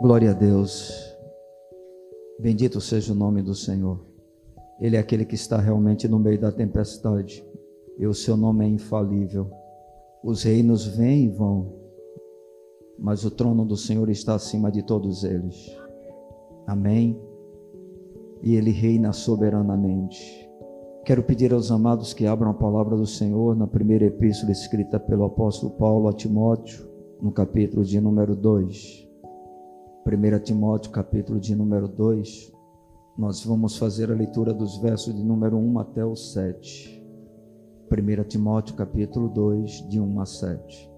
Glória a Deus. Bendito seja o nome do Senhor. Ele é aquele que está realmente no meio da tempestade. E o seu nome é infalível. Os reinos vêm e vão, mas o trono do Senhor está acima de todos eles. Amém. E ele reina soberanamente. Quero pedir aos amados que abram a palavra do Senhor na primeira epístola escrita pelo apóstolo Paulo a Timóteo, no capítulo de número 2. 1 Timóteo, capítulo de número 2, nós vamos fazer a leitura dos versos de número 1 até o 7. 1 Timóteo, capítulo 2, de 1 a 7.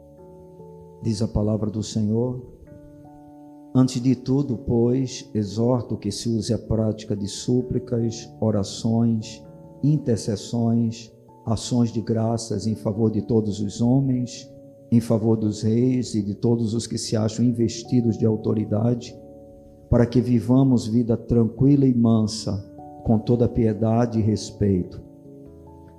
Diz a palavra do Senhor: Antes de tudo, pois, exorto que se use a prática de súplicas, orações, intercessões, ações de graças em favor de todos os homens em favor dos reis e de todos os que se acham investidos de autoridade, para que vivamos vida tranquila e mansa, com toda piedade e respeito.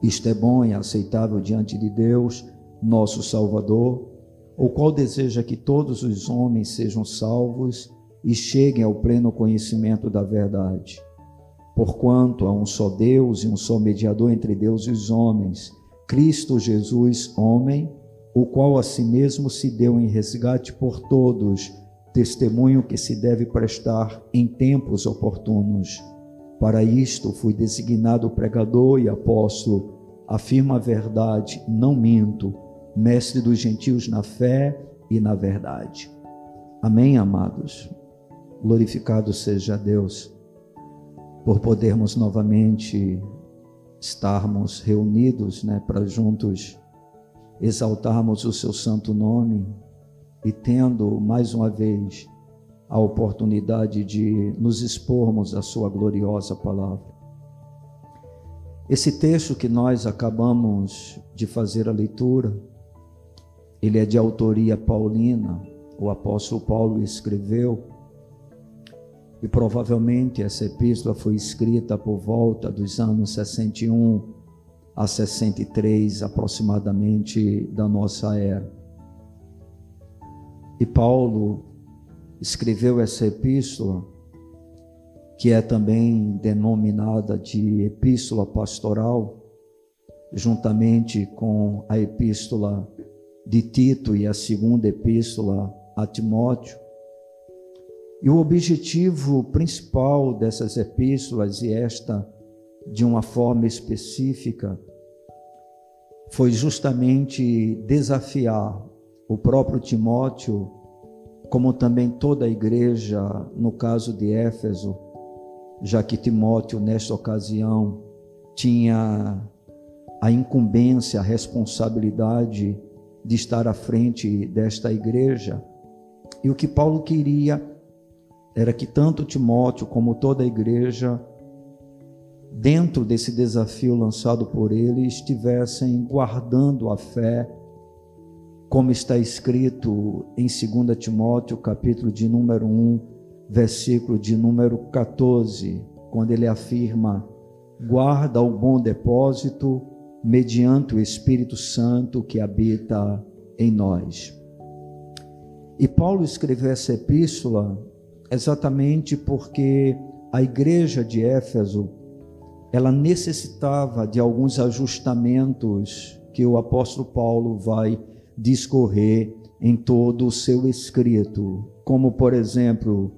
Isto é bom e aceitável diante de Deus, nosso Salvador, o qual deseja que todos os homens sejam salvos e cheguem ao pleno conhecimento da verdade. Porquanto há um só Deus e um só mediador entre Deus e os homens, Cristo Jesus, homem, o qual a si mesmo se deu em resgate por todos, testemunho que se deve prestar em tempos oportunos. Para isto fui designado pregador e apóstolo, afirma a verdade, não minto, mestre dos gentios na fé e na verdade. Amém, amados. Glorificado seja Deus por podermos novamente estarmos reunidos, né, para juntos exaltarmos o seu santo nome e tendo mais uma vez a oportunidade de nos expormos à sua gloriosa palavra. Esse texto que nós acabamos de fazer a leitura, ele é de autoria paulina, o apóstolo Paulo escreveu, e provavelmente essa epístola foi escrita por volta dos anos 61 a 63 aproximadamente da nossa era. E Paulo escreveu essa epístola, que é também denominada de epístola pastoral, juntamente com a epístola de Tito e a segunda epístola a Timóteo. E o objetivo principal dessas epístolas, e esta de uma forma específica foi justamente desafiar o próprio Timóteo, como também toda a igreja, no caso de Éfeso, já que Timóteo, nesta ocasião, tinha a incumbência, a responsabilidade de estar à frente desta igreja. E o que Paulo queria era que tanto Timóteo como toda a igreja dentro desse desafio lançado por ele, estivessem guardando a fé, como está escrito em 2 Timóteo, capítulo de número 1, versículo de número 14, quando ele afirma: guarda o bom depósito mediante o Espírito Santo que habita em nós. E Paulo escreveu essa epístola exatamente porque a igreja de Éfeso ela necessitava de alguns ajustamentos que o apóstolo Paulo vai discorrer em todo o seu escrito, como por exemplo,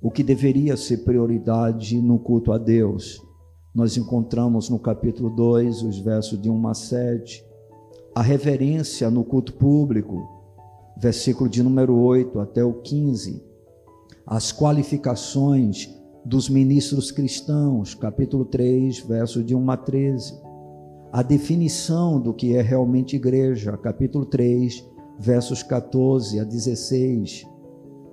o que deveria ser prioridade no culto a Deus. Nós encontramos no capítulo 2, os versos de 1 a 7, a reverência no culto público, versículo de número 8 até o 15, as qualificações dos ministros cristãos, capítulo 3, verso de 1 a 13. A definição do que é realmente igreja, capítulo 3, versos 14 a 16.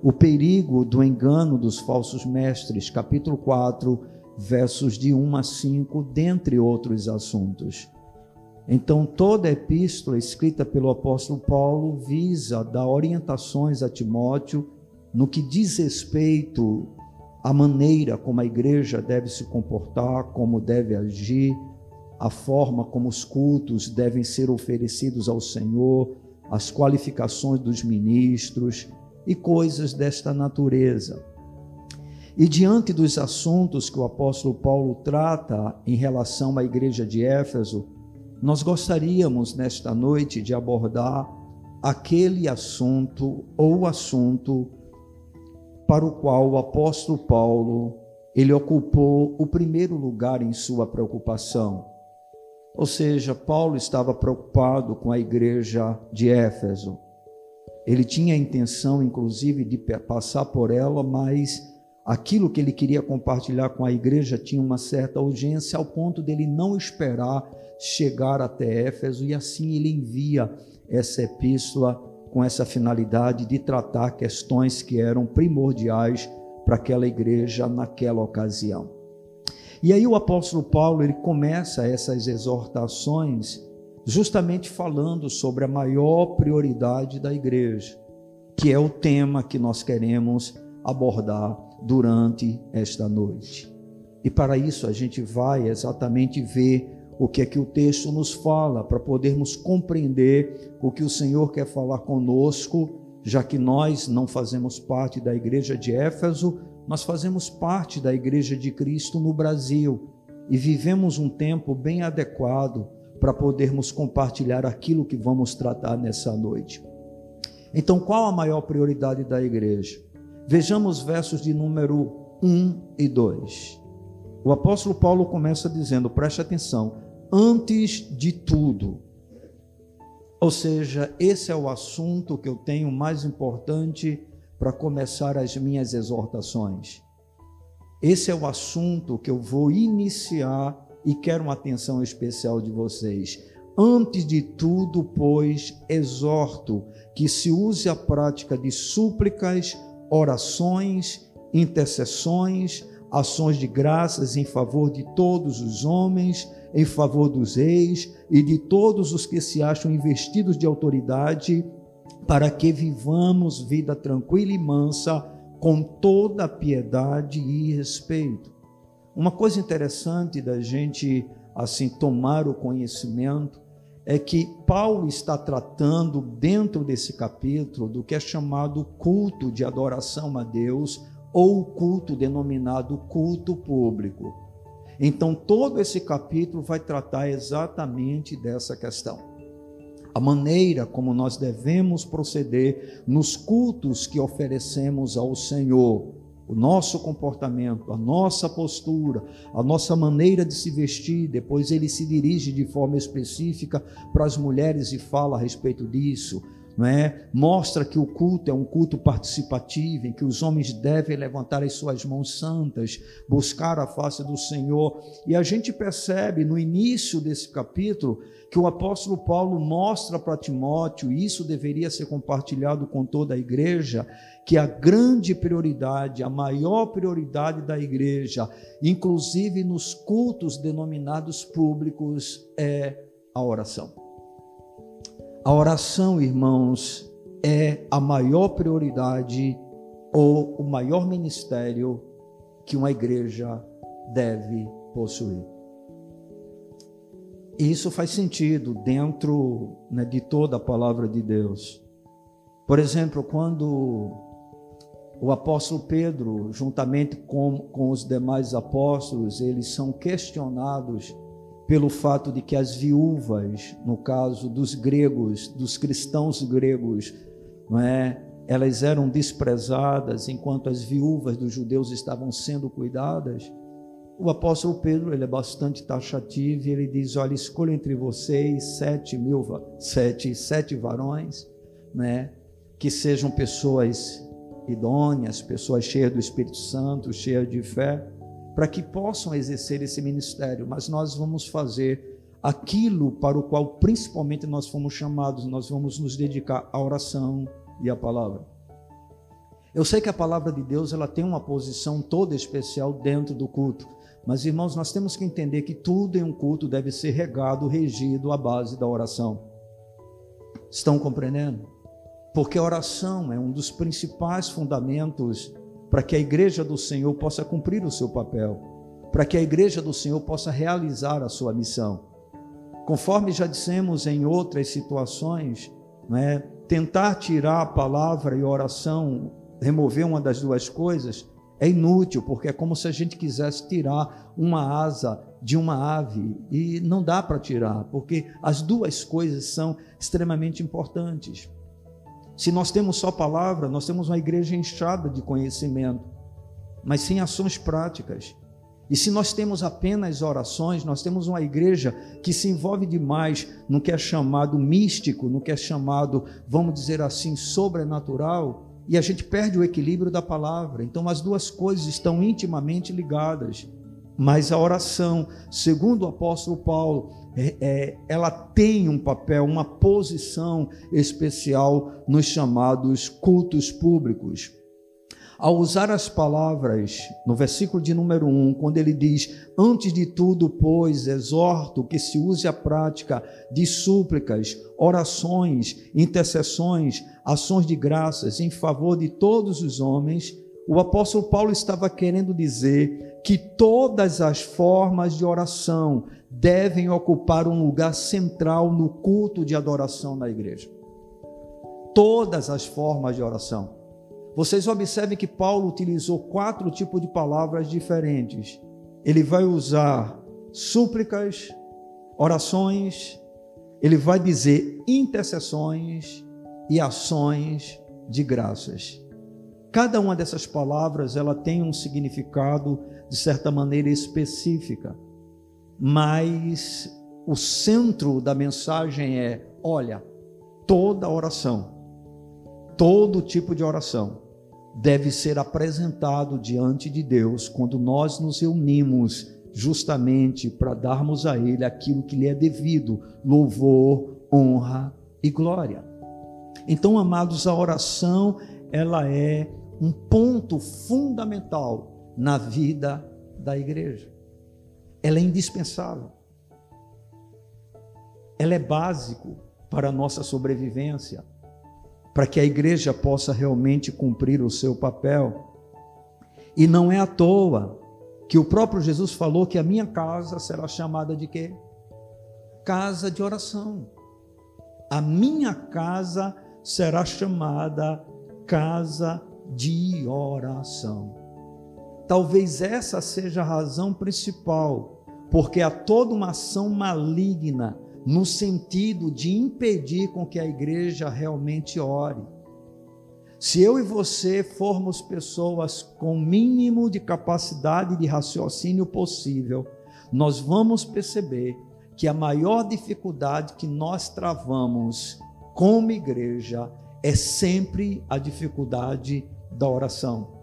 O perigo do engano dos falsos mestres, capítulo 4, versos de 1 a 5, dentre outros assuntos. Então, toda a epístola escrita pelo apóstolo Paulo visa dar orientações a Timóteo no que diz respeito a maneira como a igreja deve se comportar, como deve agir, a forma como os cultos devem ser oferecidos ao Senhor, as qualificações dos ministros, e coisas desta natureza. E diante dos assuntos que o apóstolo Paulo trata em relação à igreja de Éfeso, nós gostaríamos nesta noite de abordar aquele assunto ou assunto para o qual o apóstolo Paulo ele ocupou o primeiro lugar em sua preocupação. Ou seja, Paulo estava preocupado com a igreja de Éfeso. Ele tinha a intenção, inclusive, de passar por ela, mas aquilo que ele queria compartilhar com a igreja tinha uma certa urgência, ao ponto dele não esperar chegar até Éfeso, e assim ele envia essa epístola com essa finalidade de tratar questões que eram primordiais para aquela igreja naquela ocasião. E aí o apóstolo Paulo ele começa essas exortações justamente falando sobre a maior prioridade da igreja, que é o tema que nós queremos abordar durante esta noite. E para isso a gente vai exatamente ver o que é que o texto nos fala, para podermos compreender o que o Senhor quer falar conosco já que nós não fazemos parte da igreja de Éfeso, nós fazemos parte da igreja de Cristo no Brasil e vivemos um tempo bem adequado para podermos compartilhar aquilo que vamos tratar nessa noite. Então, qual a maior prioridade da igreja? Vejamos versos de número 1 e 2. O apóstolo Paulo começa dizendo: preste atenção, antes de tudo, ou seja, esse é o assunto que eu tenho mais importante para começar as minhas exortações. Esse é o assunto que eu vou iniciar e quero uma atenção especial de vocês. Antes de tudo, pois, exorto que se use a prática de súplicas, orações, intercessões, ações de graças em favor de todos os homens em favor dos reis e de todos os que se acham investidos de autoridade, para que vivamos vida tranquila e mansa, com toda piedade e respeito. Uma coisa interessante da gente assim tomar o conhecimento é que Paulo está tratando dentro desse capítulo do que é chamado culto de adoração a Deus ou culto denominado culto público. Então, todo esse capítulo vai tratar exatamente dessa questão. A maneira como nós devemos proceder nos cultos que oferecemos ao Senhor, o nosso comportamento, a nossa postura, a nossa maneira de se vestir. Depois ele se dirige de forma específica para as mulheres e fala a respeito disso é? Mostra que o culto é um culto participativo, em que os homens devem levantar as suas mãos santas, buscar a face do Senhor. E a gente percebe no início desse capítulo que o apóstolo Paulo mostra para Timóteo, e isso deveria ser compartilhado com toda a igreja, que a grande prioridade, a maior prioridade da igreja, inclusive nos cultos denominados públicos, é a oração. A oração, irmãos, é a maior prioridade ou o maior ministério que uma igreja deve possuir. E isso faz sentido dentro né, de toda a palavra de Deus. Por exemplo, quando o apóstolo Pedro, juntamente com, com os demais apóstolos, eles são questionados pelo fato de que as viúvas, no caso dos gregos, dos cristãos gregos, não é? Elas eram desprezadas enquanto as viúvas dos judeus estavam sendo cuidadas. O apóstolo Pedro ele é bastante taxativo e ele diz: olha, escolha entre vocês sete mil, sete, sete varões, né, que sejam pessoas idôneas, pessoas cheias do Espírito Santo, cheias de fé para que possam exercer esse ministério, mas nós vamos fazer aquilo para o qual principalmente nós fomos chamados, nós vamos nos dedicar à oração e à palavra. Eu sei que a palavra de Deus ela tem uma posição toda especial dentro do culto, mas irmãos, nós temos que entender que tudo em um culto deve ser regado, regido à base da oração. Estão compreendendo? Porque a oração é um dos principais fundamentos para que a igreja do Senhor possa cumprir o seu papel, para que a igreja do Senhor possa realizar a sua missão. Conforme já dissemos em outras situações, né, tentar tirar a palavra e oração, remover uma das duas coisas, é inútil, porque é como se a gente quisesse tirar uma asa de uma ave e não dá para tirar, porque as duas coisas são extremamente importantes. Se nós temos só palavra, nós temos uma igreja inchada de conhecimento, mas sem ações práticas. E se nós temos apenas orações, nós temos uma igreja que se envolve demais no que é chamado místico, no que é chamado, vamos dizer assim, sobrenatural, e a gente perde o equilíbrio da palavra. Então as duas coisas estão intimamente ligadas. Mas a oração, segundo o apóstolo Paulo, é, é, ela tem um papel, uma posição especial nos chamados cultos públicos. Ao usar as palavras no versículo de número 1, quando ele diz: Antes de tudo, pois, exorto que se use a prática de súplicas, orações, intercessões, ações de graças em favor de todos os homens, o apóstolo Paulo estava querendo dizer que todas as formas de oração devem ocupar um lugar central no culto de adoração na igreja. Todas as formas de oração. Vocês observem que Paulo utilizou quatro tipos de palavras diferentes. Ele vai usar súplicas, orações, ele vai dizer intercessões e ações de graças. Cada uma dessas palavras ela tem um significado de certa maneira específica, mas o centro da mensagem é: olha, toda oração todo tipo de oração deve ser apresentado diante de Deus quando nós nos reunimos justamente para darmos a Ele aquilo que lhe é devido: louvor, honra e glória. Então, amados, a oração ela é um ponto fundamental na vida da igreja. Ela é indispensável. Ela é básico para a nossa sobrevivência para que a igreja possa realmente cumprir o seu papel. E não é à toa que o próprio Jesus falou que a minha casa será chamada de quê? Casa de oração. A minha casa será chamada casa de oração. Talvez essa seja a razão principal, porque há toda uma ação maligna no sentido de impedir com que a igreja realmente ore. Se eu e você formos pessoas com o mínimo de capacidade de raciocínio possível, nós vamos perceber que a maior dificuldade que nós travamos como igreja é sempre a dificuldade da oração.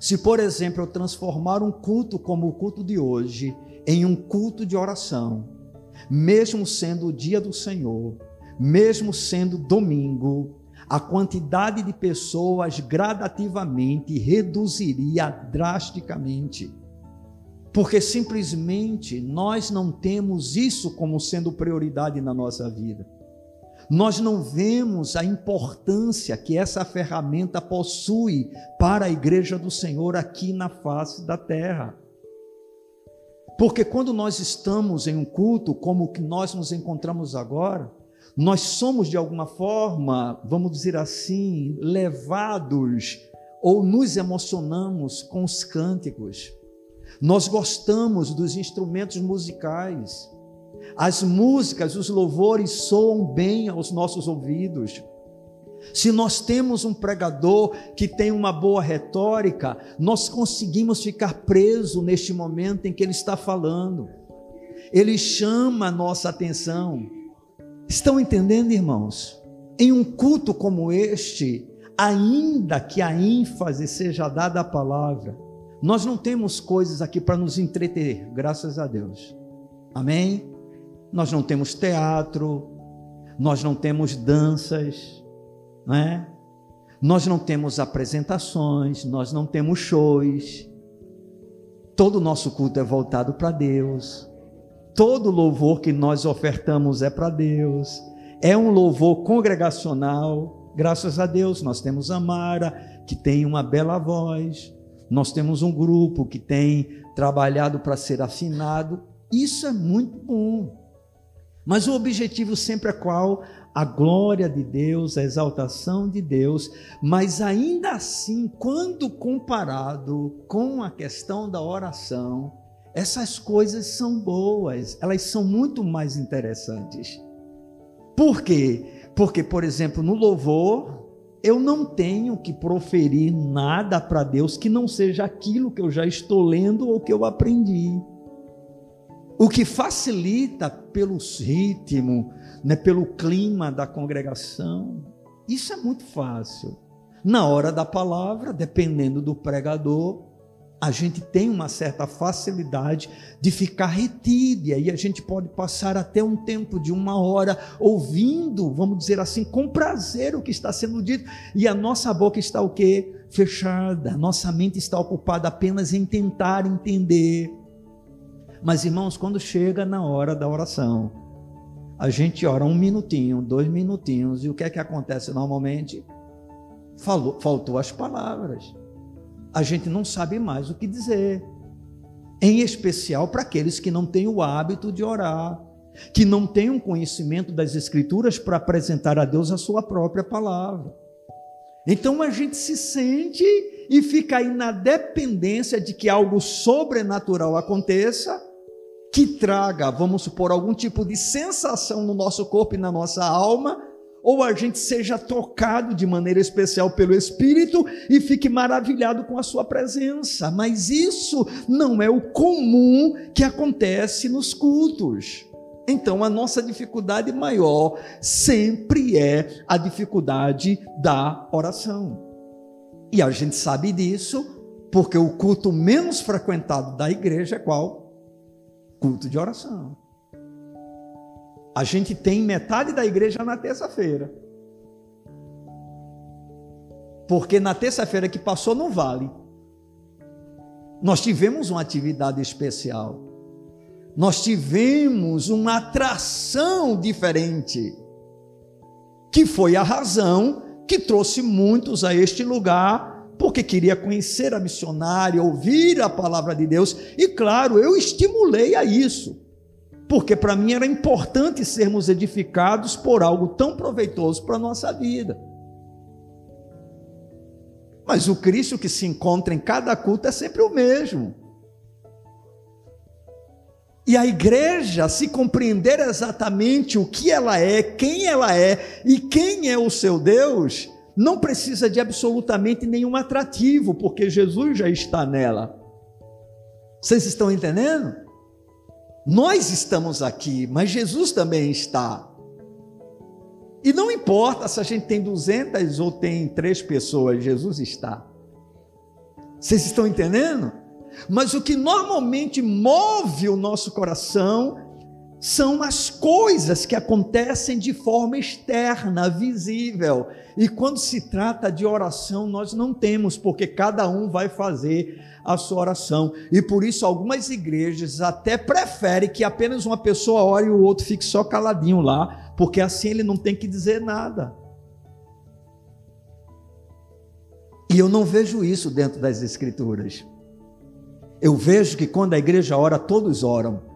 Se, por exemplo, eu transformar um culto como o culto de hoje em um culto de oração, mesmo sendo o dia do Senhor, mesmo sendo domingo, a quantidade de pessoas gradativamente reduziria drasticamente. Porque simplesmente nós não temos isso como sendo prioridade na nossa vida. Nós não vemos a importância que essa ferramenta possui para a igreja do Senhor aqui na face da terra. Porque quando nós estamos em um culto como o que nós nos encontramos agora, nós somos de alguma forma, vamos dizer assim, levados ou nos emocionamos com os cânticos. Nós gostamos dos instrumentos musicais. As músicas, os louvores soam bem aos nossos ouvidos. Se nós temos um pregador que tem uma boa retórica, nós conseguimos ficar preso neste momento em que ele está falando. Ele chama a nossa atenção. Estão entendendo, irmãos? Em um culto como este, ainda que a ênfase seja dada à palavra, nós não temos coisas aqui para nos entreter, graças a Deus. Amém? Nós não temos teatro, nós não temos danças, não é? Nós não temos apresentações, nós não temos shows. Todo o nosso culto é voltado para Deus. Todo louvor que nós ofertamos é para Deus. É um louvor congregacional. Graças a Deus, nós temos a Mara, que tem uma bela voz. Nós temos um grupo que tem trabalhado para ser afinado. Isso é muito bom. Mas o objetivo sempre é qual? a glória de Deus, a exaltação de Deus, mas ainda assim, quando comparado com a questão da oração, essas coisas são boas, elas são muito mais interessantes. Por quê? Porque, por exemplo, no louvor, eu não tenho que proferir nada para Deus que não seja aquilo que eu já estou lendo ou que eu aprendi. O que facilita pelo ritmo, né, pelo clima da congregação, isso é muito fácil. Na hora da palavra, dependendo do pregador, a gente tem uma certa facilidade de ficar retido, e aí a gente pode passar até um tempo de uma hora ouvindo, vamos dizer assim, com prazer o que está sendo dito, e a nossa boca está o quê? Fechada, nossa mente está ocupada apenas em tentar entender. Mas irmãos, quando chega na hora da oração, a gente ora um minutinho, dois minutinhos, e o que é que acontece normalmente? Falou, faltou as palavras a gente não sabe mais o que dizer. Em especial para aqueles que não têm o hábito de orar, que não têm um conhecimento das Escrituras para apresentar a Deus a sua própria palavra. Então a gente se sente e fica aí na dependência de que algo sobrenatural aconteça, que traga, vamos supor, algum tipo de sensação no nosso corpo e na nossa alma, ou a gente seja tocado de maneira especial pelo Espírito e fique maravilhado com a sua presença. Mas isso não é o comum que acontece nos cultos. Então, a nossa dificuldade maior sempre é a dificuldade da oração. E a gente sabe disso porque o culto menos frequentado da igreja é qual? Culto de oração. A gente tem metade da igreja na terça-feira. Porque na terça-feira que passou no vale, nós tivemos uma atividade especial. Nós tivemos uma atração diferente, que foi a razão que trouxe muitos a este lugar, porque queria conhecer a missionária, ouvir a palavra de Deus, e claro, eu estimulei a isso porque para mim era importante sermos edificados por algo tão proveitoso para a nossa vida. Mas o Cristo que se encontra em cada culto é sempre o mesmo. E a igreja, se compreender exatamente o que ela é, quem ela é e quem é o seu Deus, não precisa de absolutamente nenhum atrativo, porque Jesus já está nela. Vocês estão entendendo? Nós estamos aqui, mas Jesus também está. E não importa se a gente tem 200 ou tem três pessoas, Jesus está. Vocês estão entendendo? Mas o que normalmente move o nosso coração são as coisas que acontecem de forma externa, visível. E quando se trata de oração, nós não temos, porque cada um vai fazer a sua oração. E por isso algumas igrejas até preferem que apenas uma pessoa ore e o outro fique só caladinho lá, porque assim ele não tem que dizer nada. E eu não vejo isso dentro das escrituras. Eu vejo que quando a igreja ora, todos oram.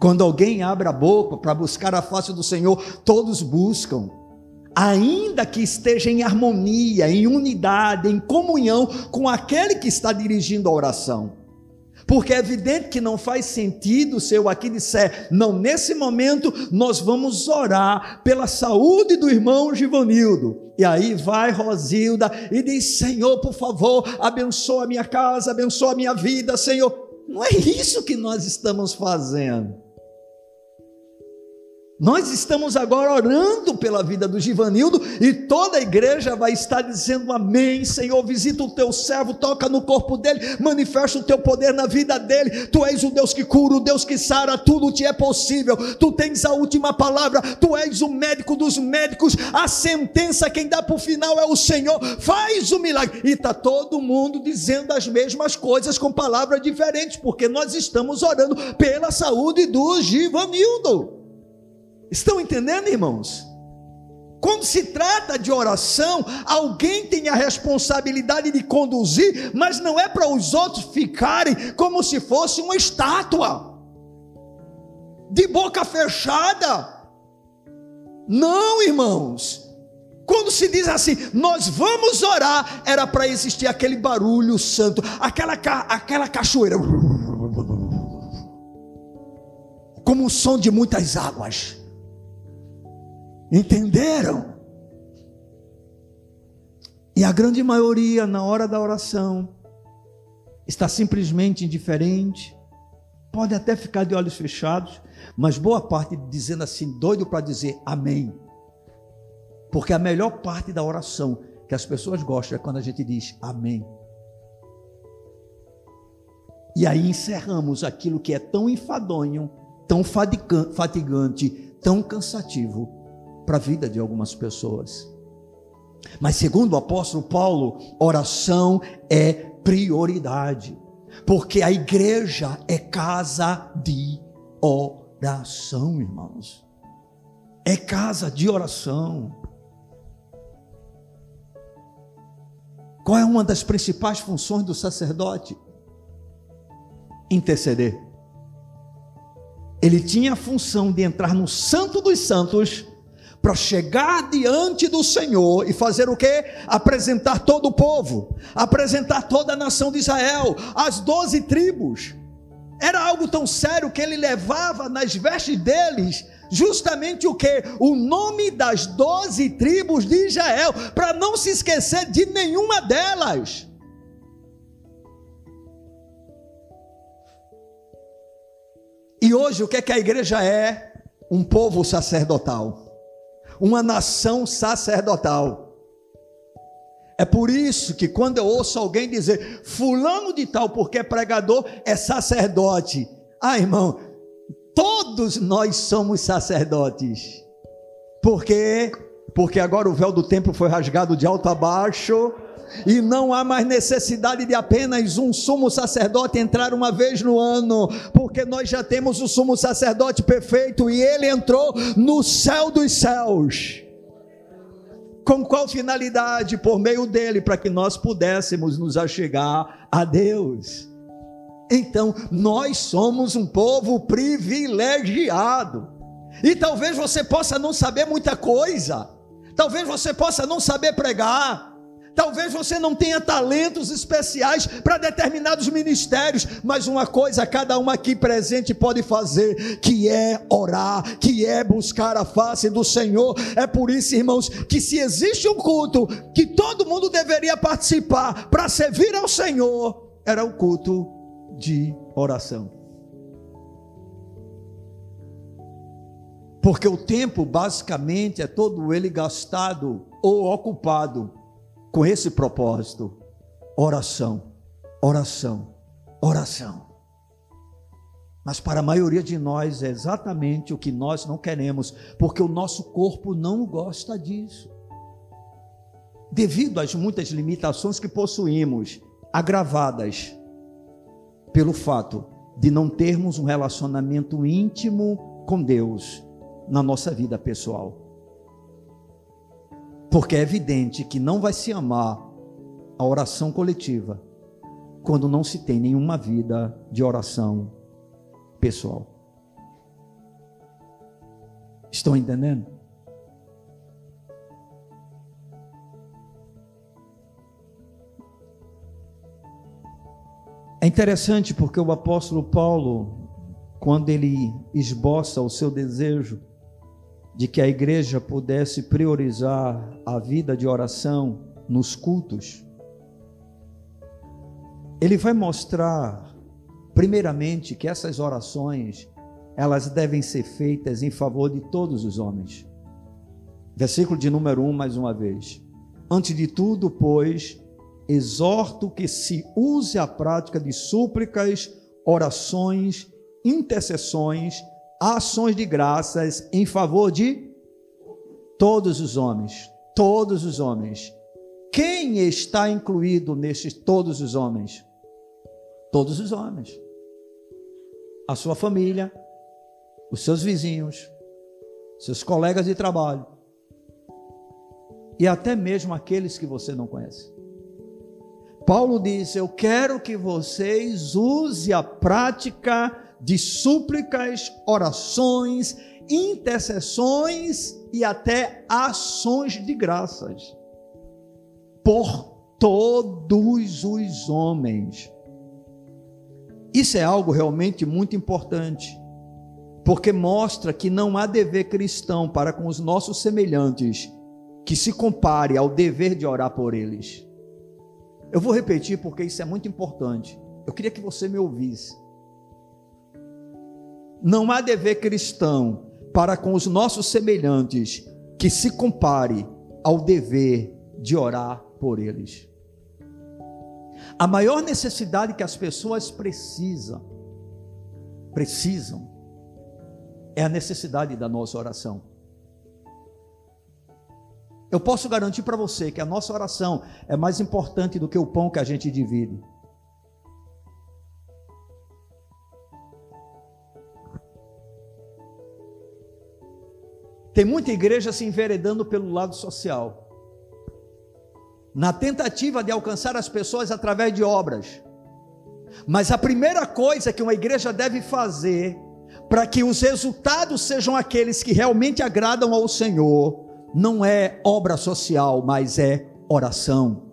Quando alguém abre a boca para buscar a face do Senhor, todos buscam ainda que esteja em harmonia, em unidade, em comunhão com aquele que está dirigindo a oração. Porque é evidente que não faz sentido se eu aqui disser, não, nesse momento nós vamos orar pela saúde do irmão Givanildo. E aí vai Rosilda e diz: Senhor, por favor, abençoa a minha casa, abençoa a minha vida, Senhor. Não é isso que nós estamos fazendo. Nós estamos agora orando pela vida do Givanildo e toda a igreja vai estar dizendo amém. Senhor, visita o teu servo, toca no corpo dele, manifesta o teu poder na vida dele. Tu és o Deus que cura, o Deus que sara, tudo te é possível. Tu tens a última palavra, tu és o médico dos médicos. A sentença quem dá para o final é o Senhor. Faz o milagre. E está todo mundo dizendo as mesmas coisas com palavras diferentes, porque nós estamos orando pela saúde do Givanildo. Estão entendendo, irmãos? Quando se trata de oração, alguém tem a responsabilidade de conduzir, mas não é para os outros ficarem como se fosse uma estátua, de boca fechada. Não, irmãos. Quando se diz assim, nós vamos orar, era para existir aquele barulho santo, aquela, aquela cachoeira, como o som de muitas águas. Entenderam? E a grande maioria, na hora da oração, está simplesmente indiferente, pode até ficar de olhos fechados, mas boa parte dizendo assim, doido para dizer amém. Porque a melhor parte da oração que as pessoas gostam é quando a gente diz amém. E aí encerramos aquilo que é tão enfadonho, tão fatigante, tão cansativo para a vida de algumas pessoas. Mas segundo o apóstolo Paulo, oração é prioridade, porque a igreja é casa de oração, irmãos. É casa de oração. Qual é uma das principais funções do sacerdote? Interceder. Ele tinha a função de entrar no Santo dos Santos para chegar diante do Senhor e fazer o que? Apresentar todo o povo, apresentar toda a nação de Israel, as doze tribos. Era algo tão sério que ele levava nas vestes deles justamente o que? O nome das doze tribos de Israel, para não se esquecer de nenhuma delas. E hoje o que é que a igreja é? Um povo sacerdotal, uma nação sacerdotal. É por isso que quando eu ouço alguém dizer, fulano de tal, porque é pregador, é sacerdote. Ah, irmão, Todos nós somos sacerdotes. Por quê? Porque agora o véu do templo foi rasgado de alto a baixo e não há mais necessidade de apenas um sumo sacerdote entrar uma vez no ano, porque nós já temos o sumo sacerdote perfeito e ele entrou no céu dos céus. Com qual finalidade? Por meio dele, para que nós pudéssemos nos achegar a Deus. Então, nós somos um povo privilegiado. E talvez você possa não saber muita coisa. Talvez você possa não saber pregar. Talvez você não tenha talentos especiais para determinados ministérios, mas uma coisa cada um aqui presente pode fazer, que é orar, que é buscar a face do Senhor. É por isso, irmãos, que se existe um culto que todo mundo deveria participar para servir ao Senhor, era o culto de oração. Porque o tempo basicamente é todo ele gastado ou ocupado com esse propósito: oração, oração, oração. Mas para a maioria de nós é exatamente o que nós não queremos, porque o nosso corpo não gosta disso. Devido às muitas limitações que possuímos, agravadas pelo fato de não termos um relacionamento íntimo com Deus na nossa vida pessoal. Porque é evidente que não vai se amar a oração coletiva quando não se tem nenhuma vida de oração pessoal. Estão entendendo? É interessante porque o apóstolo Paulo, quando ele esboça o seu desejo de que a igreja pudesse priorizar a vida de oração nos cultos, ele vai mostrar, primeiramente, que essas orações elas devem ser feitas em favor de todos os homens. Versículo de número 1, mais uma vez. Antes de tudo, pois, exorto que se use a prática de súplicas, orações, intercessões, ações de graças em favor de todos os homens, todos os homens. Quem está incluído nesses todos os homens? Todos os homens. A sua família, os seus vizinhos, seus colegas de trabalho e até mesmo aqueles que você não conhece. Paulo diz: Eu quero que vocês usem a prática de súplicas, orações, intercessões e até ações de graças por todos os homens. Isso é algo realmente muito importante, porque mostra que não há dever cristão para com os nossos semelhantes que se compare ao dever de orar por eles. Eu vou repetir porque isso é muito importante. Eu queria que você me ouvisse. Não há dever cristão para com os nossos semelhantes que se compare ao dever de orar por eles. A maior necessidade que as pessoas precisam, precisam, é a necessidade da nossa oração. Eu posso garantir para você que a nossa oração é mais importante do que o pão que a gente divide. Tem muita igreja se enveredando pelo lado social na tentativa de alcançar as pessoas através de obras. Mas a primeira coisa que uma igreja deve fazer para que os resultados sejam aqueles que realmente agradam ao Senhor, não é obra social, mas é oração.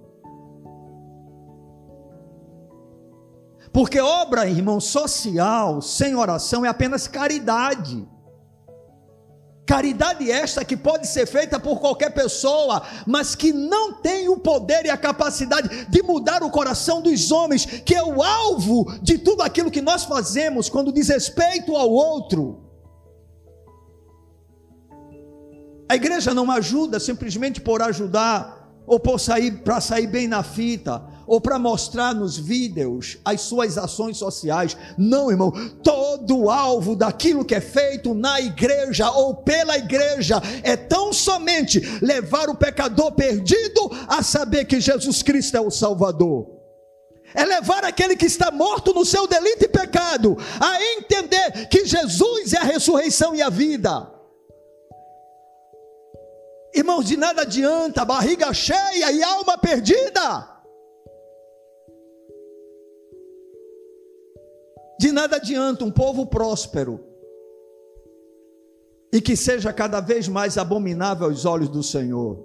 Porque obra, irmão, social sem oração é apenas caridade. Caridade esta que pode ser feita por qualquer pessoa, mas que não tem o poder e a capacidade de mudar o coração dos homens, que é o alvo de tudo aquilo que nós fazemos quando diz respeito ao outro. A igreja não ajuda simplesmente por ajudar ou por sair para sair bem na fita ou para mostrar nos vídeos as suas ações sociais. Não, irmão. Todo alvo daquilo que é feito na igreja ou pela igreja é tão somente levar o pecador perdido a saber que Jesus Cristo é o Salvador. É levar aquele que está morto no seu delito e pecado a entender que Jesus é a ressurreição e a vida. Irmãos, de nada adianta barriga cheia e alma perdida. De nada adianta um povo próspero e que seja cada vez mais abominável aos olhos do Senhor.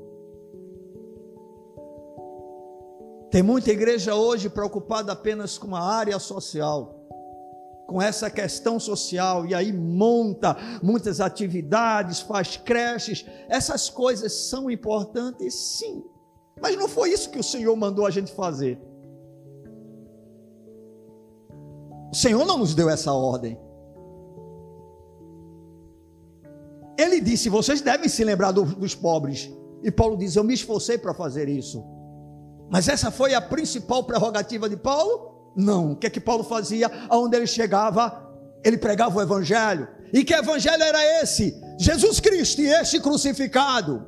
Tem muita igreja hoje preocupada apenas com a área social, com essa questão social, e aí monta muitas atividades, faz creches. Essas coisas são importantes, sim, mas não foi isso que o Senhor mandou a gente fazer. O Senhor não nos deu essa ordem. Ele disse: vocês devem se lembrar do, dos pobres. E Paulo diz: eu me esforcei para fazer isso. Mas essa foi a principal prerrogativa de Paulo? Não. O que é que Paulo fazia? Aonde ele chegava, ele pregava o evangelho. E que evangelho era esse? Jesus Cristo e este crucificado.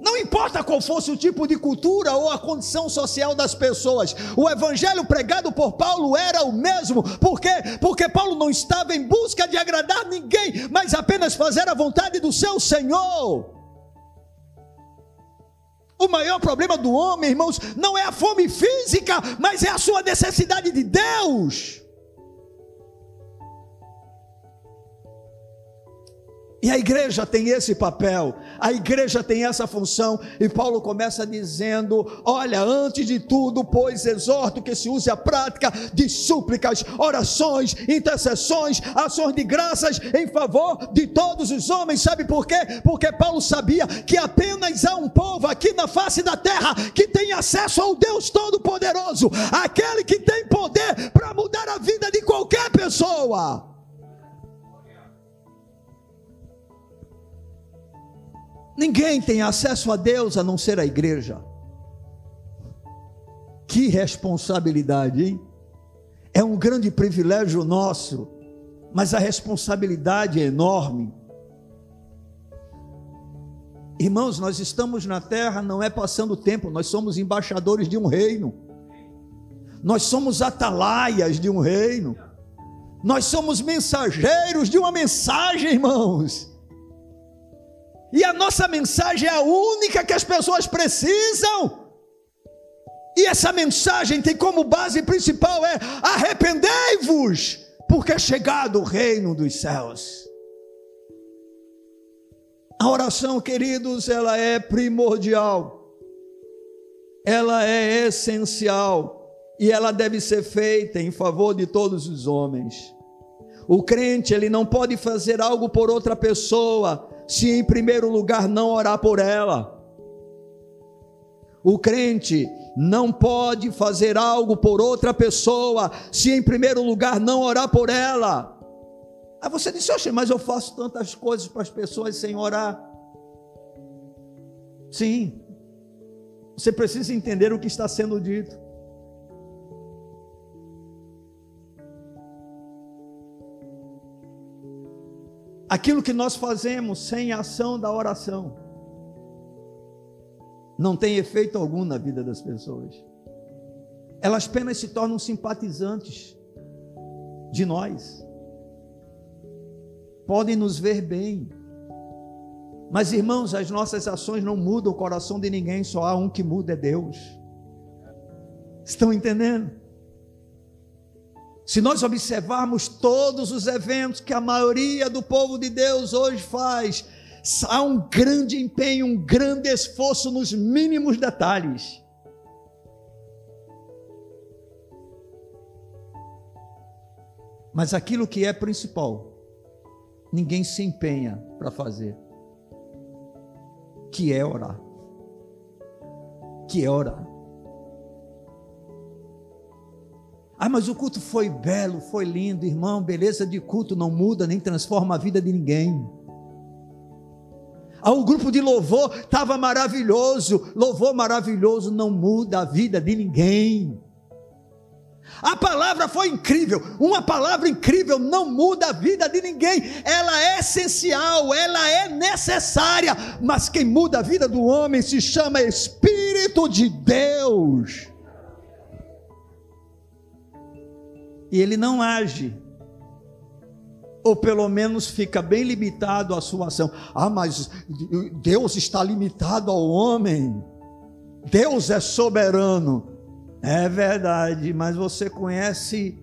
Não importa qual fosse o tipo de cultura ou a condição social das pessoas, o evangelho pregado por Paulo era o mesmo. Por quê? Porque Paulo não estava em busca de agradar ninguém, mas apenas fazer a vontade do seu Senhor. O maior problema do homem, irmãos, não é a fome física, mas é a sua necessidade de Deus. E a igreja tem esse papel, a igreja tem essa função, e Paulo começa dizendo: Olha, antes de tudo, pois exorto que se use a prática de súplicas, orações, intercessões, ações de graças em favor de todos os homens. Sabe por quê? Porque Paulo sabia que apenas há um povo aqui na face da terra que tem acesso ao Deus Todo-Poderoso, aquele que tem poder para mudar a vida de qualquer pessoa. Ninguém tem acesso a Deus a não ser a igreja. Que responsabilidade, hein? É um grande privilégio nosso, mas a responsabilidade é enorme. Irmãos, nós estamos na terra, não é passando tempo, nós somos embaixadores de um reino, nós somos atalaias de um reino, nós somos mensageiros de uma mensagem, irmãos. E a nossa mensagem é a única que as pessoas precisam. E essa mensagem tem como base principal é arrependei-vos, porque é chegado o reino dos céus. A oração, queridos, ela é primordial, ela é essencial e ela deve ser feita em favor de todos os homens. O crente, ele não pode fazer algo por outra pessoa se em primeiro lugar não orar por ela. O crente não pode fazer algo por outra pessoa se em primeiro lugar não orar por ela. Aí você disse, Oxe, mas eu faço tantas coisas para as pessoas sem orar. Sim, você precisa entender o que está sendo dito. Aquilo que nós fazemos sem a ação da oração não tem efeito algum na vida das pessoas. Elas apenas se tornam simpatizantes de nós. Podem nos ver bem. Mas, irmãos, as nossas ações não mudam o coração de ninguém, só há um que muda, é Deus. Estão entendendo? Se nós observarmos todos os eventos que a maioria do povo de Deus hoje faz, há um grande empenho, um grande esforço nos mínimos detalhes. Mas aquilo que é principal, ninguém se empenha para fazer, que é orar. Que é orar. Ah, mas o culto foi belo, foi lindo, irmão. Beleza de culto não muda nem transforma a vida de ninguém. Ah, o grupo de louvor estava maravilhoso. Louvor maravilhoso não muda a vida de ninguém. A palavra foi incrível. Uma palavra incrível não muda a vida de ninguém. Ela é essencial, ela é necessária. Mas quem muda a vida do homem se chama Espírito de Deus. E ele não age ou pelo menos fica bem limitado à sua ação. Ah, mas Deus está limitado ao homem. Deus é soberano. É verdade, mas você conhece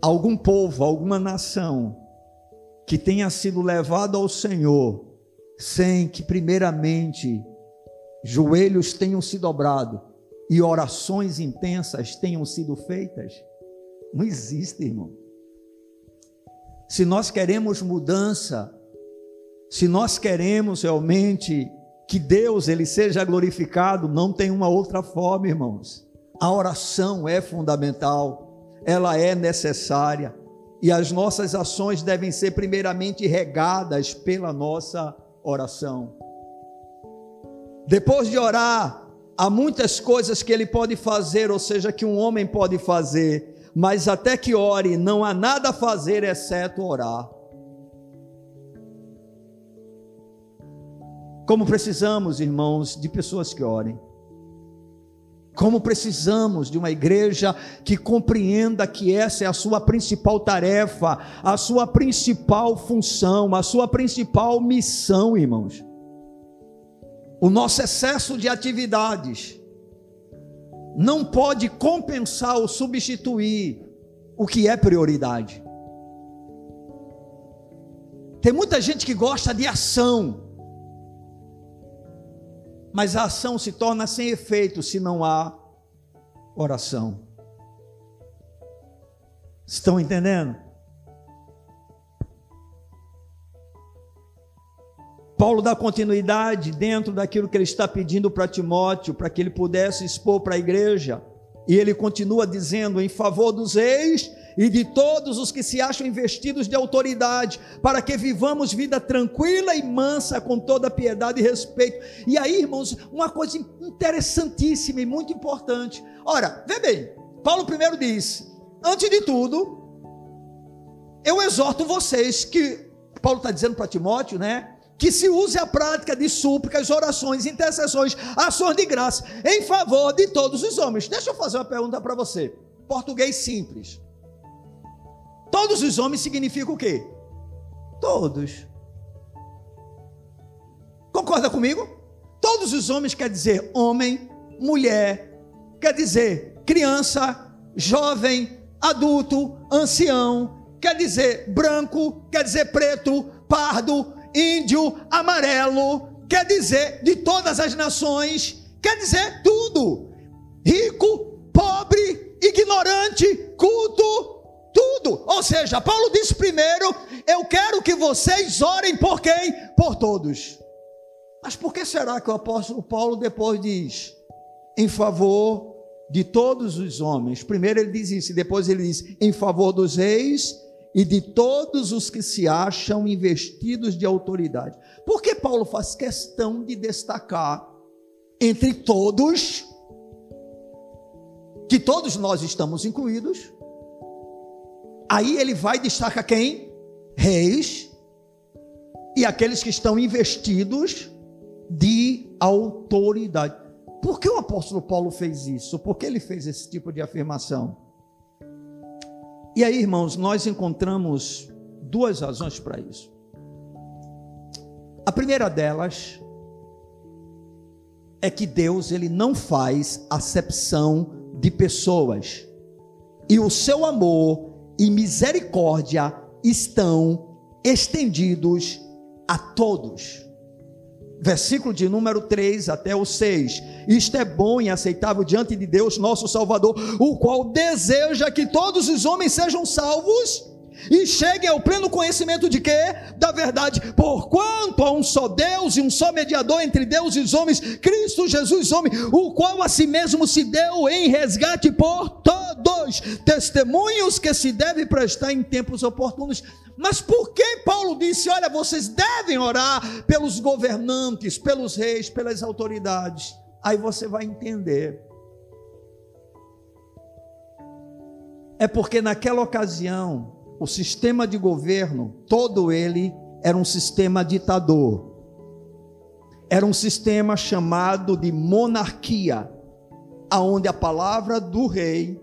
algum povo, alguma nação que tenha sido levado ao Senhor sem que primeiramente joelhos tenham se dobrado e orações intensas tenham sido feitas? Não existe, irmão. Se nós queremos mudança, se nós queremos realmente que Deus ele seja glorificado, não tem uma outra forma, irmãos. A oração é fundamental, ela é necessária e as nossas ações devem ser primeiramente regadas pela nossa oração. Depois de orar, há muitas coisas que ele pode fazer, ou seja, que um homem pode fazer mas até que ore, não há nada a fazer exceto orar. Como precisamos, irmãos, de pessoas que orem. Como precisamos de uma igreja que compreenda que essa é a sua principal tarefa, a sua principal função, a sua principal missão, irmãos. O nosso excesso de atividades não pode compensar ou substituir o que é prioridade. Tem muita gente que gosta de ação, mas a ação se torna sem efeito se não há oração. Estão entendendo? Paulo dá continuidade dentro daquilo que ele está pedindo para Timóteo, para que ele pudesse expor para a igreja. E ele continua dizendo: em favor dos reis e de todos os que se acham investidos de autoridade, para que vivamos vida tranquila e mansa, com toda piedade e respeito. E aí, irmãos, uma coisa interessantíssima e muito importante. Ora, vê bem, Paulo primeiro diz: antes de tudo, eu exorto vocês que, Paulo está dizendo para Timóteo, né? Que se use a prática de súplicas, orações, intercessões, ações de graça em favor de todos os homens. Deixa eu fazer uma pergunta para você. Português simples. Todos os homens significa o quê? Todos. Concorda comigo? Todos os homens quer dizer homem, mulher, quer dizer criança, jovem, adulto, ancião, quer dizer branco, quer dizer preto, pardo, índio, amarelo, quer dizer de todas as nações, quer dizer tudo. Rico, pobre, ignorante, culto, tudo. Ou seja, Paulo disse primeiro: Eu quero que vocês orem por quem? Por todos. Mas por que será que o apóstolo Paulo depois diz em favor de todos os homens? Primeiro ele diz isso, depois ele diz em favor dos reis e de todos os que se acham investidos de autoridade. Por que Paulo faz questão de destacar entre todos, que todos nós estamos incluídos? Aí ele vai destacar quem? Reis e aqueles que estão investidos de autoridade. Por que o apóstolo Paulo fez isso? Por que ele fez esse tipo de afirmação? E aí, irmãos, nós encontramos duas razões para isso. A primeira delas é que Deus ele não faz acepção de pessoas. E o seu amor e misericórdia estão estendidos a todos versículo de número 3 até o 6. Isto é bom e aceitável diante de Deus, nosso Salvador, o qual deseja que todos os homens sejam salvos e cheguem ao pleno conhecimento de quê? Da verdade. Porquanto há um só Deus e um só mediador entre Deus e os homens, Cristo Jesus, homem, o qual a si mesmo se deu em resgate por todos, testemunhos que se deve prestar em tempos oportunos. Mas por que Paulo disse: olha, vocês devem orar pelos governantes, pelos reis, pelas autoridades? Aí você vai entender. É porque naquela ocasião, o sistema de governo, todo ele era um sistema ditador. Era um sistema chamado de monarquia, aonde a palavra do rei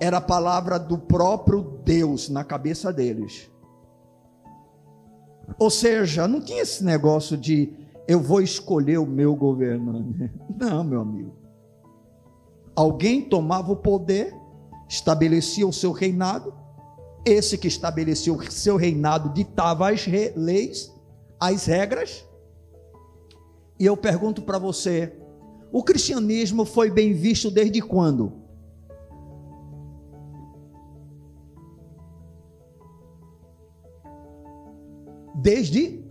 era a palavra do próprio Deus na cabeça deles. Ou seja, não tinha esse negócio de eu vou escolher o meu governante. Não, meu amigo. Alguém tomava o poder, estabelecia o seu reinado, esse que estabeleceu seu reinado ditava as leis, as regras. E eu pergunto para você: o cristianismo foi bem visto desde quando? desde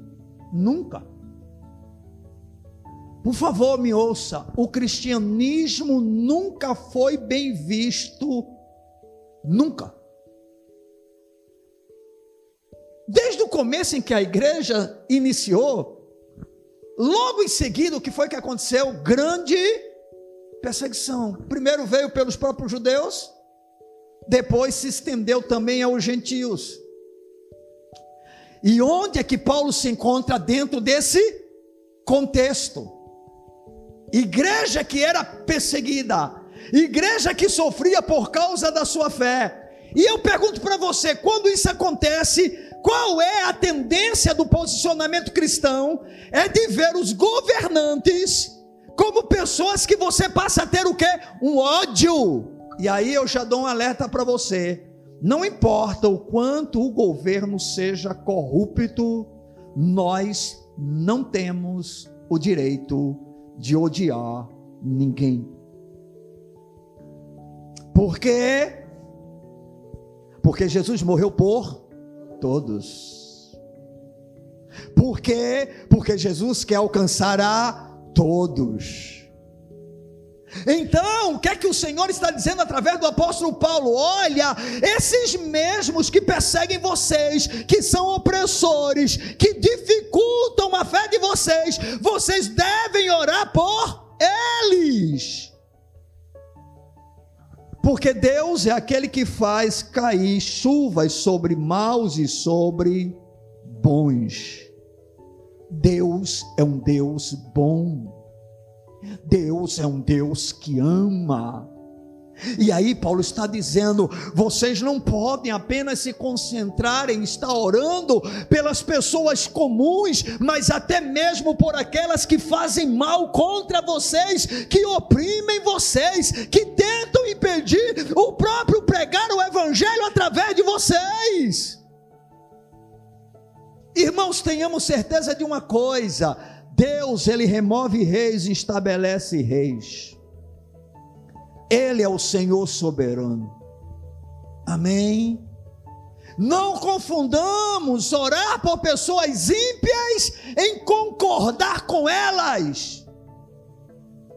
nunca. Por favor, me ouça: o cristianismo nunca foi bem visto, nunca. Desde o começo em que a igreja iniciou, logo em seguida, o que foi que aconteceu? Grande perseguição. Primeiro veio pelos próprios judeus, depois se estendeu também aos gentios. E onde é que Paulo se encontra dentro desse contexto? Igreja que era perseguida, igreja que sofria por causa da sua fé. E eu pergunto para você, quando isso acontece, qual é a tendência do posicionamento cristão? É de ver os governantes como pessoas que você passa a ter o que? Um ódio. E aí eu já dou um alerta para você. Não importa o quanto o governo seja corrupto, nós não temos o direito de odiar ninguém. Por quê? Porque Jesus morreu por todos. Por quê? Porque Jesus quer alcançar a todos. Então, o que é que o Senhor está dizendo através do apóstolo Paulo? Olha, esses mesmos que perseguem vocês, que são opressores, que dificultam a fé de vocês, vocês devem orar por eles. Porque Deus é aquele que faz cair chuvas sobre maus e sobre bons. Deus é um Deus bom. Deus é um Deus que ama. E aí Paulo está dizendo: vocês não podem apenas se concentrar em estar orando pelas pessoas comuns, mas até mesmo por aquelas que fazem mal contra vocês, que oprimem vocês, que tentam impedir o próprio pregar o evangelho através de vocês. Irmãos, tenhamos certeza de uma coisa: Deus, ele remove reis e estabelece reis. Ele é o Senhor soberano. Amém. Não confundamos orar por pessoas ímpias em concordar com elas.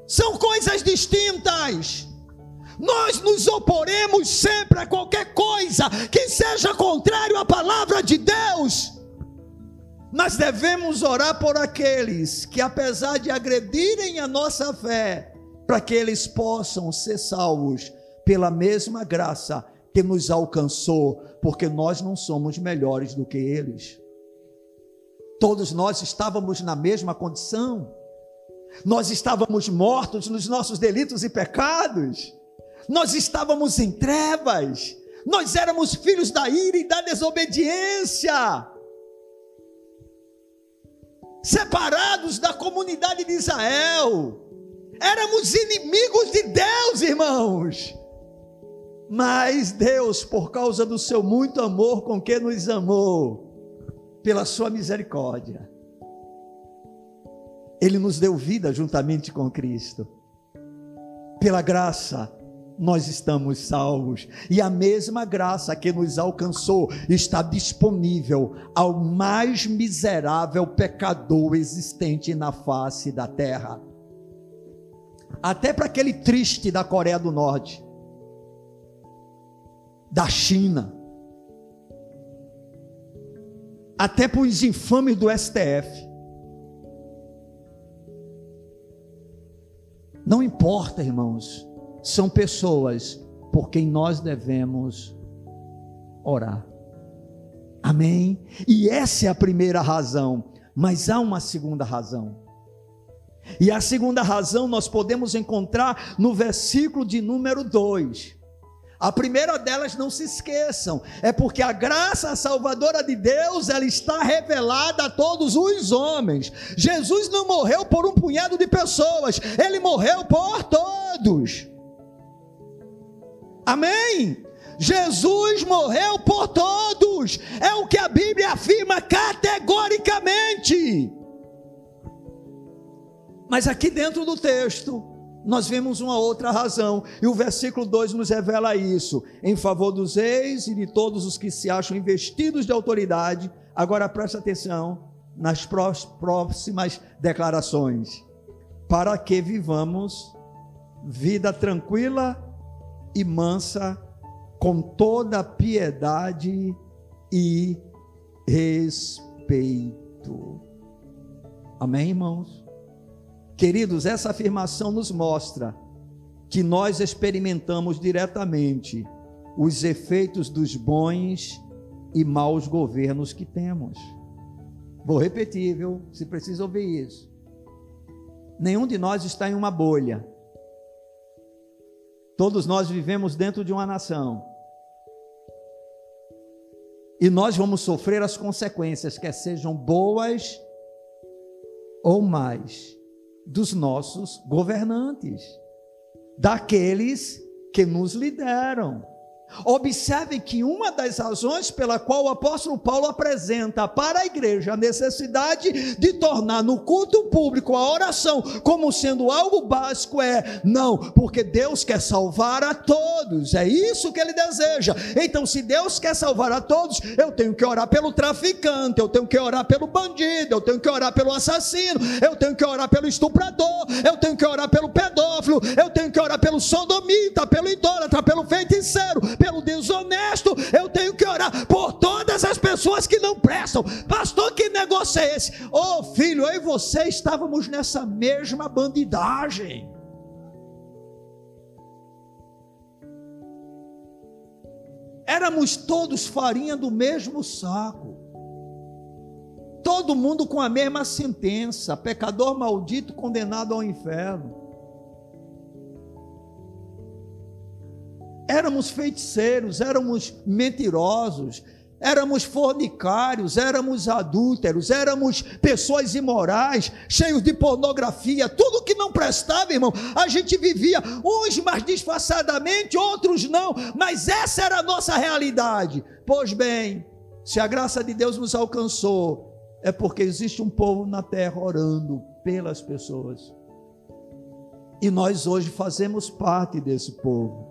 São coisas distintas. Nós nos oporemos sempre a qualquer coisa que seja contrário à palavra de Deus. Mas devemos orar por aqueles que, apesar de agredirem a nossa fé, para que eles possam ser salvos pela mesma graça que nos alcançou, porque nós não somos melhores do que eles. Todos nós estávamos na mesma condição. Nós estávamos mortos nos nossos delitos e pecados. Nós estávamos em trevas. Nós éramos filhos da ira e da desobediência. Separados da comunidade de Israel. Éramos inimigos de Deus, irmãos. Mas Deus, por causa do seu muito amor com que nos amou, pela sua misericórdia, Ele nos deu vida juntamente com Cristo. Pela graça, nós estamos salvos. E a mesma graça que nos alcançou está disponível ao mais miserável pecador existente na face da terra. Até para aquele triste da Coreia do Norte da China, até para os infames do STF. Não importa, irmãos, são pessoas por quem nós devemos orar. Amém? E essa é a primeira razão, mas há uma segunda razão. E a segunda razão nós podemos encontrar no versículo de número 2. A primeira delas, não se esqueçam, é porque a graça salvadora de Deus, ela está revelada a todos os homens. Jesus não morreu por um punhado de pessoas, ele morreu por todos. Amém? Jesus morreu por todos, é o que a Bíblia afirma categoricamente. Mas aqui dentro do texto, nós vemos uma outra razão, e o versículo 2 nos revela isso, em favor dos reis e de todos os que se acham investidos de autoridade. Agora preste atenção nas próximas declarações, para que vivamos vida tranquila e mansa, com toda piedade e respeito. Amém, irmãos? Queridos, essa afirmação nos mostra que nós experimentamos diretamente os efeitos dos bons e maus governos que temos. Vou repetir, viu? Se precisa ouvir isso. Nenhum de nós está em uma bolha. Todos nós vivemos dentro de uma nação. E nós vamos sofrer as consequências, quer sejam boas ou mais dos nossos governantes, daqueles que nos lideram. Observe que uma das razões pela qual o apóstolo Paulo apresenta para a igreja a necessidade de tornar no culto público a oração como sendo algo básico é não, porque Deus quer salvar a todos, é isso que ele deseja. Então, se Deus quer salvar a todos, eu tenho que orar pelo traficante, eu tenho que orar pelo bandido, eu tenho que orar pelo assassino, eu tenho que orar pelo estuprador, eu tenho que orar pelo pedófilo, eu tenho que orar pelo sodomita, pelo idólatra, pelo feiticeiro pelo desonesto, eu tenho que orar por todas as pessoas que não prestam. Pastor, que negócio é esse? Ô oh, filho, eu e você estávamos nessa mesma bandidagem. Éramos todos farinha do mesmo saco. Todo mundo com a mesma sentença: pecador maldito condenado ao inferno. Éramos feiticeiros, éramos mentirosos, éramos fornicários, éramos adúlteros, éramos pessoas imorais, cheios de pornografia, tudo que não prestava, irmão. A gente vivia, uns mais disfarçadamente, outros não, mas essa era a nossa realidade. Pois bem, se a graça de Deus nos alcançou, é porque existe um povo na terra orando pelas pessoas. E nós hoje fazemos parte desse povo.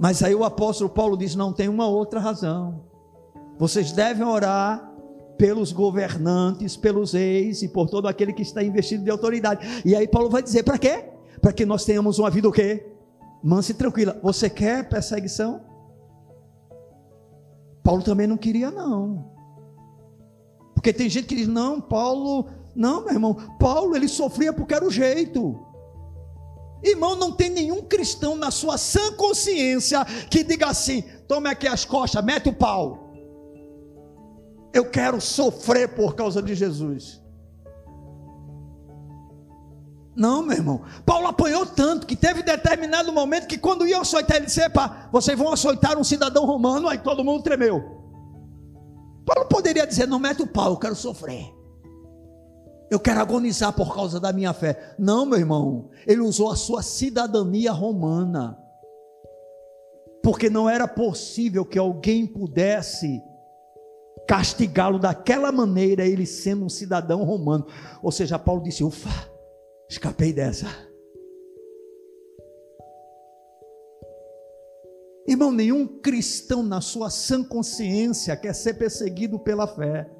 Mas aí o apóstolo Paulo diz: não tem uma outra razão. Vocês devem orar pelos governantes, pelos reis e por todo aquele que está investido de autoridade. E aí Paulo vai dizer: para quê? Para que nós tenhamos uma vida o quê? Mansa e tranquila. Você quer perseguição? Paulo também não queria, não. Porque tem gente que diz: não, Paulo, não, meu irmão, Paulo ele sofria porque era o jeito. Irmão, não tem nenhum cristão na sua sã consciência que diga assim: tome aqui as costas, mete o pau. Eu quero sofrer por causa de Jesus. Não, meu irmão. Paulo apanhou tanto que teve determinado momento que quando ia açoitar, ele disse: Epa, vocês vão açoitar um cidadão romano, aí todo mundo tremeu. Paulo poderia dizer: Não mete o pau, eu quero sofrer eu quero agonizar por causa da minha fé. Não, meu irmão, ele usou a sua cidadania romana, porque não era possível que alguém pudesse castigá-lo daquela maneira, ele sendo um cidadão romano. Ou seja, Paulo disse: Ufa, escapei dessa. Irmão, nenhum cristão na sua sã consciência quer ser perseguido pela fé.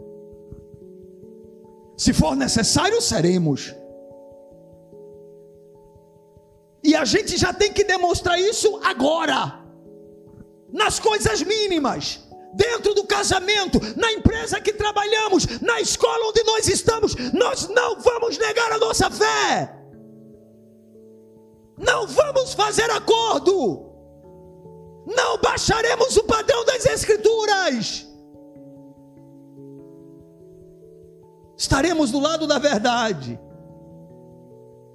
Se for necessário, seremos. E a gente já tem que demonstrar isso agora, nas coisas mínimas, dentro do casamento, na empresa que trabalhamos, na escola onde nós estamos. Nós não vamos negar a nossa fé, não vamos fazer acordo, não baixaremos o padrão das Escrituras. Estaremos do lado da verdade.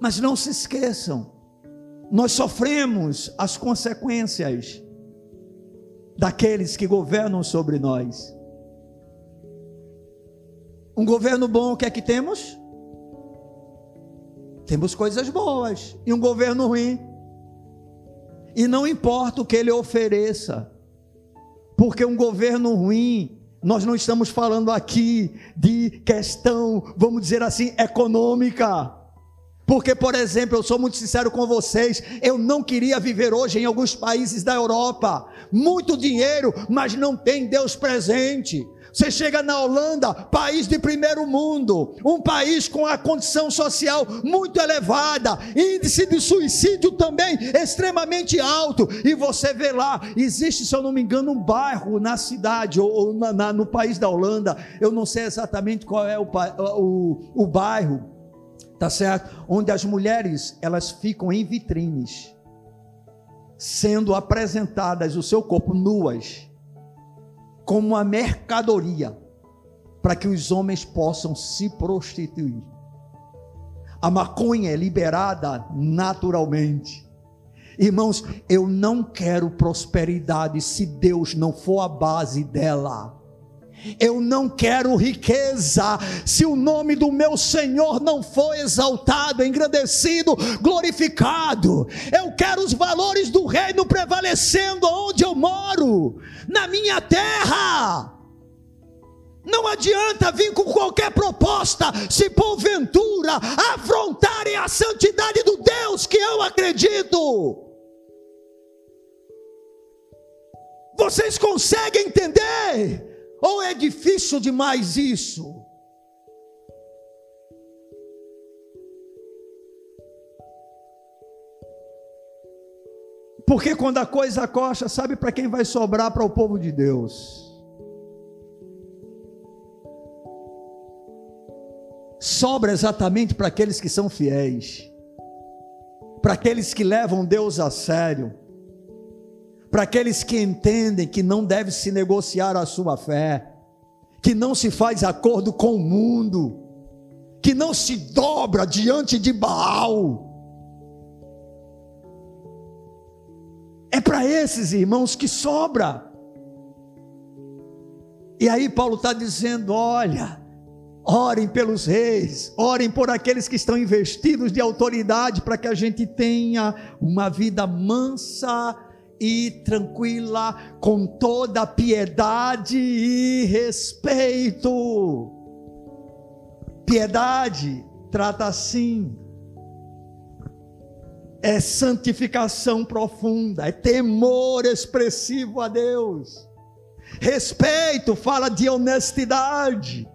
Mas não se esqueçam, nós sofremos as consequências daqueles que governam sobre nós. Um governo bom, o que é que temos? Temos coisas boas. E um governo ruim. E não importa o que ele ofereça, porque um governo ruim nós não estamos falando aqui de questão, vamos dizer assim, econômica. Porque, por exemplo, eu sou muito sincero com vocês, eu não queria viver hoje em alguns países da Europa. Muito dinheiro, mas não tem Deus presente. Você chega na Holanda, país de primeiro mundo, um país com a condição social muito elevada, índice de suicídio também extremamente alto, e você vê lá, existe, se eu não me engano, um bairro na cidade ou, ou na, na, no país da Holanda, eu não sei exatamente qual é o, o, o bairro, tá certo? Onde as mulheres elas ficam em vitrines, sendo apresentadas o seu corpo nuas como uma mercadoria para que os homens possam se prostituir. A maconha é liberada naturalmente. Irmãos, eu não quero prosperidade se Deus não for a base dela. Eu não quero riqueza se o nome do meu Senhor não for exaltado, engrandecido, glorificado. Eu quero os valores do reino prevalecendo onde eu moro, na minha terra. Não adianta vir com qualquer proposta, se porventura afrontarem a santidade do Deus que eu acredito. Vocês conseguem entender? Ou é difícil demais isso? Porque quando a coisa coxa, sabe para quem vai sobrar para o povo de Deus? Sobra exatamente para aqueles que são fiéis, para aqueles que levam Deus a sério para aqueles que entendem que não deve se negociar a sua fé, que não se faz acordo com o mundo, que não se dobra diante de Baal. É para esses irmãos que sobra. E aí Paulo está dizendo: olha, orem pelos reis, orem por aqueles que estão investidos de autoridade, para que a gente tenha uma vida mansa e tranquila, com toda piedade e respeito. Piedade trata assim, é santificação profunda, é temor expressivo a Deus. Respeito fala de honestidade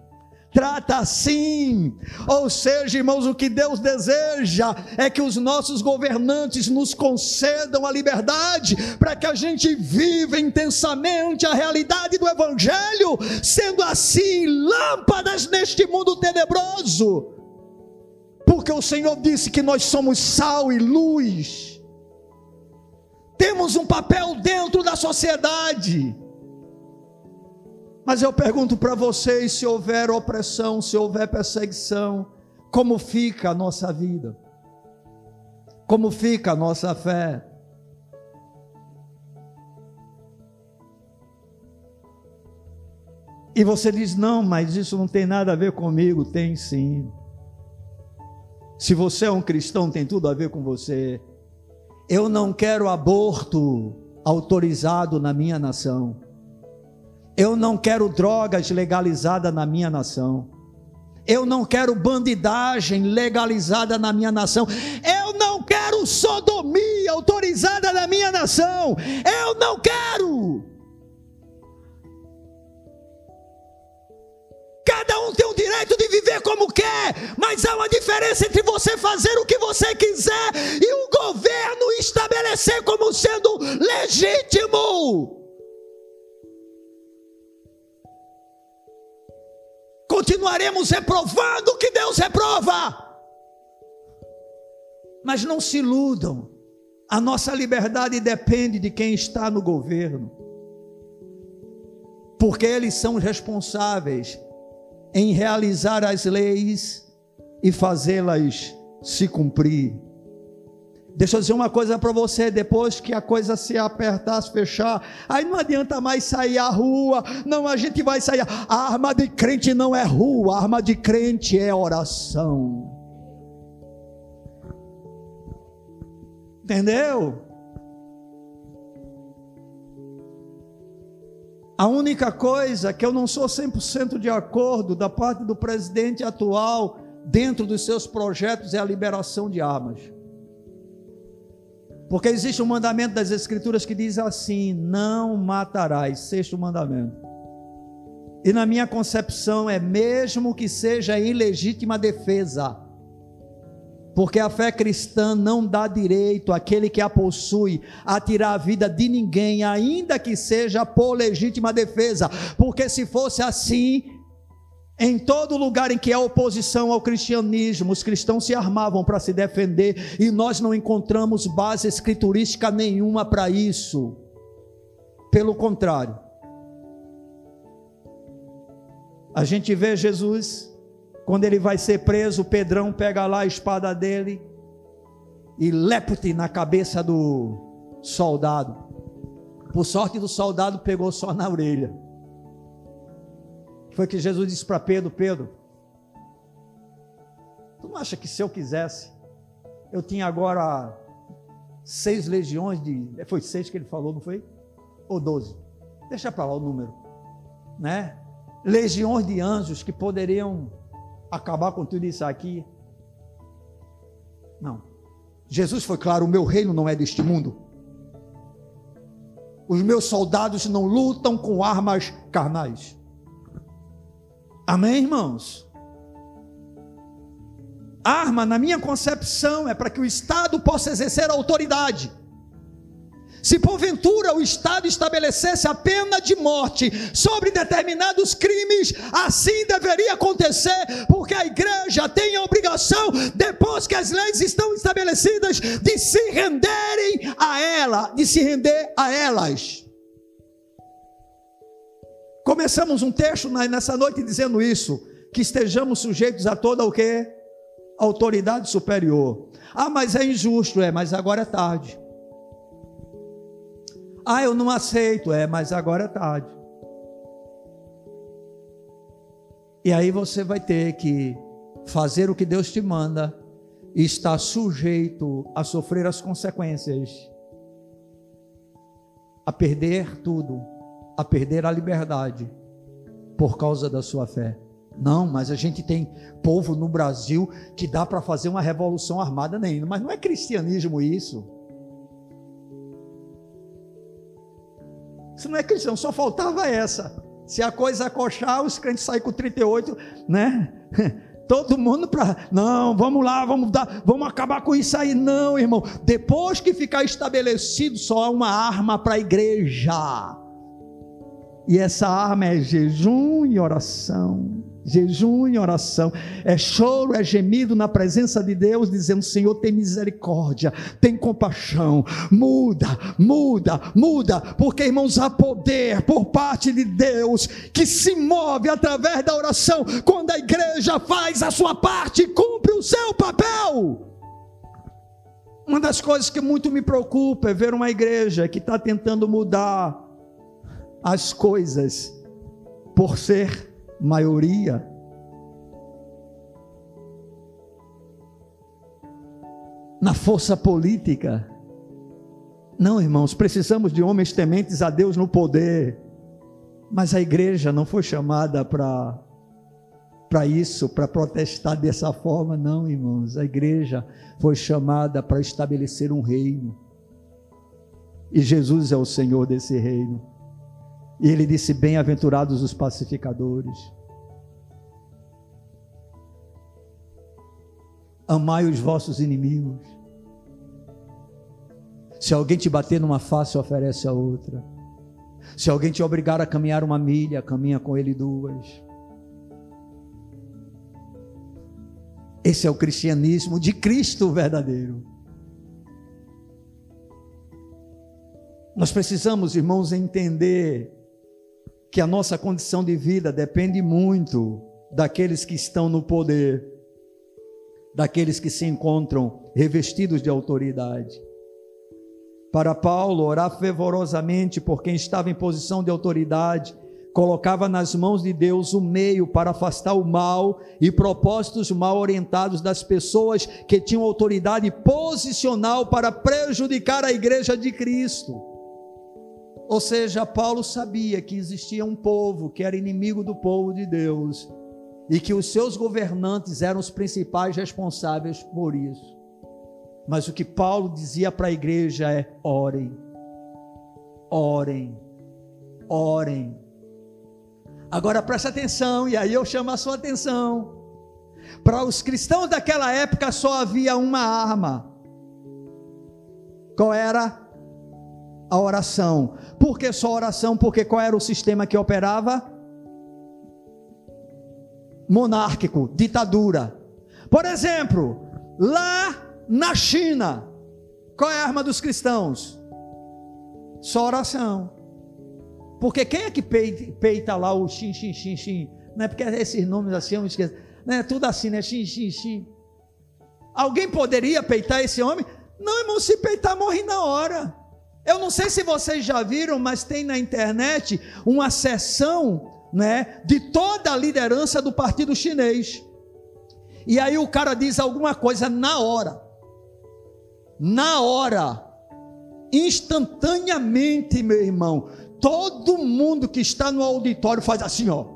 trata assim. Ou seja, irmãos, o que Deus deseja é que os nossos governantes nos concedam a liberdade para que a gente viva intensamente a realidade do Evangelho, sendo assim lâmpadas neste mundo tenebroso. Porque o Senhor disse que nós somos sal e luz. Temos um papel dentro da sociedade. Mas eu pergunto para vocês: se houver opressão, se houver perseguição, como fica a nossa vida? Como fica a nossa fé? E você diz: não, mas isso não tem nada a ver comigo. Tem sim. Se você é um cristão, tem tudo a ver com você. Eu não quero aborto autorizado na minha nação. Eu não quero drogas legalizadas na minha nação. Eu não quero bandidagem legalizada na minha nação. Eu não quero sodomia autorizada na minha nação. Eu não quero. Cada um tem o direito de viver como quer, mas há uma diferença entre você fazer o que você quiser e o governo estabelecer como sendo legítimo. Continuaremos reprovando o que Deus reprova. Mas não se iludam, a nossa liberdade depende de quem está no governo, porque eles são responsáveis em realizar as leis e fazê-las se cumprir. Deixa eu dizer uma coisa para você: depois que a coisa se apertar, se fechar, aí não adianta mais sair à rua, não, a gente vai sair. A arma de crente não é rua, a arma de crente é oração. Entendeu? A única coisa que eu não sou 100% de acordo da parte do presidente atual, dentro dos seus projetos, é a liberação de armas. Porque existe um mandamento das Escrituras que diz assim: não matarás, sexto mandamento. E na minha concepção é mesmo que seja em legítima defesa. Porque a fé cristã não dá direito àquele que a possui a tirar a vida de ninguém, ainda que seja por legítima defesa. Porque se fosse assim, em todo lugar em que há oposição ao cristianismo, os cristãos se armavam para se defender e nós não encontramos base escriturística nenhuma para isso. Pelo contrário, a gente vê Jesus, quando ele vai ser preso, Pedrão pega lá a espada dele e lepte na cabeça do soldado. Por sorte do soldado, pegou só na orelha. Foi que Jesus disse para Pedro: Pedro, tu não acha que se eu quisesse, eu tinha agora seis legiões de. Foi seis que ele falou, não foi? Ou doze? Deixa para lá o número, né? Legiões de anjos que poderiam acabar com tudo isso aqui. Não. Jesus foi claro: o meu reino não é deste mundo. Os meus soldados não lutam com armas carnais. Amém, irmãos? Arma, na minha concepção, é para que o Estado possa exercer a autoridade. Se porventura o Estado estabelecesse a pena de morte sobre determinados crimes, assim deveria acontecer, porque a igreja tem a obrigação, depois que as leis estão estabelecidas, de se renderem a ela, de se render a elas. Começamos um texto nessa noite dizendo isso, que estejamos sujeitos a toda o que? Autoridade superior. Ah, mas é injusto, é, mas agora é tarde. Ah, eu não aceito, é, mas agora é tarde. E aí você vai ter que fazer o que Deus te manda e estar sujeito a sofrer as consequências, a perder tudo, a perder a liberdade por causa da sua fé. Não, mas a gente tem povo no Brasil que dá para fazer uma revolução armada nenhuma, mas não é cristianismo isso. Isso não é cristão, só faltava essa. Se a coisa acochar, os crentes saem com 38, né? Todo mundo para, não, vamos lá, vamos dar, vamos acabar com isso aí, não, irmão. Depois que ficar estabelecido, só há uma arma para a igreja. E essa arma é jejum e oração. Jejum e oração, é choro, é gemido na presença de Deus, dizendo: Senhor, tem misericórdia, tem compaixão, muda, muda, muda, porque irmãos, há poder por parte de Deus que se move através da oração, quando a igreja faz a sua parte, cumpre o seu papel. Uma das coisas que muito me preocupa é ver uma igreja que está tentando mudar as coisas por ser maioria. Na força política. Não, irmãos, precisamos de homens tementes a Deus no poder. Mas a igreja não foi chamada para para isso, para protestar dessa forma, não, irmãos. A igreja foi chamada para estabelecer um reino. E Jesus é o Senhor desse reino. E ele disse: Bem-aventurados os pacificadores. Amai os vossos inimigos. Se alguém te bater numa face, oferece a outra. Se alguém te obrigar a caminhar uma milha, caminha com ele duas. Esse é o cristianismo de Cristo verdadeiro. Nós precisamos, irmãos, entender que a nossa condição de vida depende muito daqueles que estão no poder, daqueles que se encontram revestidos de autoridade. Para Paulo, orar fervorosamente por quem estava em posição de autoridade, colocava nas mãos de Deus o meio para afastar o mal e propósitos mal orientados das pessoas que tinham autoridade posicional para prejudicar a igreja de Cristo. Ou seja, Paulo sabia que existia um povo que era inimigo do povo de Deus e que os seus governantes eram os principais responsáveis por isso. Mas o que Paulo dizia para a igreja é: orem, orem, orem. Agora preste atenção, e aí eu chamo a sua atenção. Para os cristãos daquela época só havia uma arma. Qual era? A oração. Por que só oração? Porque qual era o sistema que operava? Monárquico, ditadura. Por exemplo, lá na China, qual é a arma dos cristãos? Só oração. Porque quem é que peita, lá o xin, xin, xin, xin? Não é porque esses nomes assim eu me esqueço. Não é tudo assim, né? Xin, xin, xin. Alguém poderia peitar esse homem? Não, irmão, se peitar, morre na hora. Eu não sei se vocês já viram, mas tem na internet uma sessão né, de toda a liderança do partido chinês. E aí o cara diz alguma coisa na hora. Na hora. Instantaneamente, meu irmão. Todo mundo que está no auditório faz assim, ó.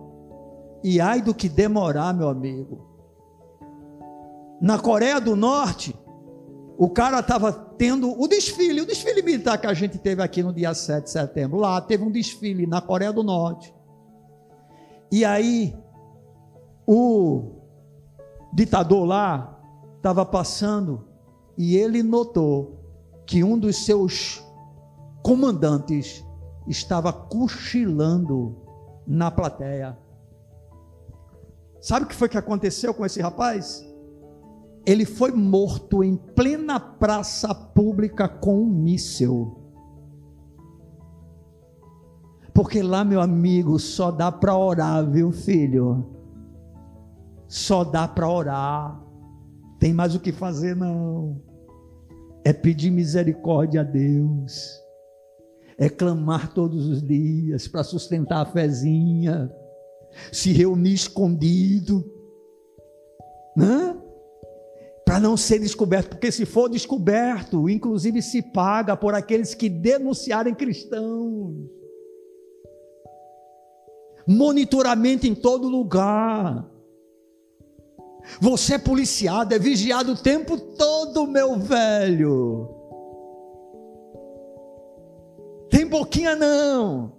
E ai do que demorar, meu amigo. Na Coreia do Norte, o cara estava tendo o desfile, o desfile militar que a gente teve aqui no dia 7 de setembro. Lá teve um desfile na Coreia do Norte. E aí, o ditador lá estava passando e ele notou que um dos seus comandantes estava cochilando na plateia. Sabe o que foi que aconteceu com esse rapaz? Ele foi morto em plena praça pública com um míssil. Porque lá, meu amigo, só dá para orar, viu, filho? Só dá para orar. Tem mais o que fazer, não. É pedir misericórdia a Deus. É clamar todos os dias para sustentar a fezinha se reunir escondido, né? Para não ser descoberto, porque se for descoberto, inclusive se paga por aqueles que denunciarem cristãos. Monitoramento em todo lugar. Você é policiado, é vigiado o tempo todo, meu velho. Tem boquinha não.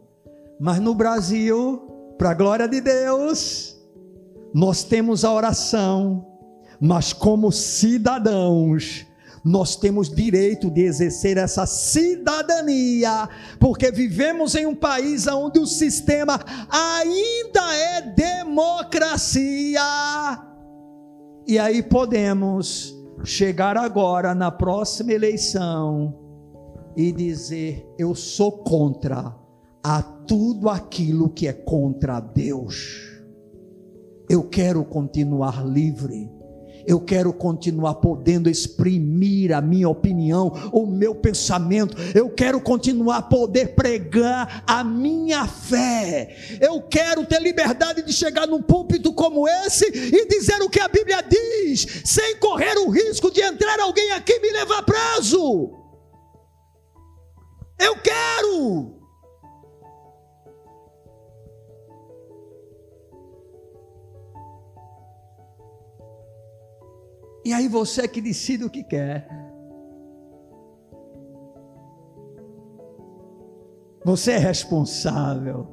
Mas no Brasil, para a glória de Deus, nós temos a oração, mas como cidadãos, nós temos direito de exercer essa cidadania, porque vivemos em um país onde o sistema ainda é democracia. E aí podemos chegar agora na próxima eleição e dizer: eu sou contra a tudo aquilo que é contra Deus. Eu quero continuar livre eu quero continuar podendo exprimir a minha opinião, o meu pensamento, eu quero continuar poder pregar a minha fé, eu quero ter liberdade de chegar num púlpito como esse e dizer o que a Bíblia diz, sem correr o risco de entrar alguém aqui e me levar preso. Eu quero. E aí você é que decide o que quer. Você é responsável.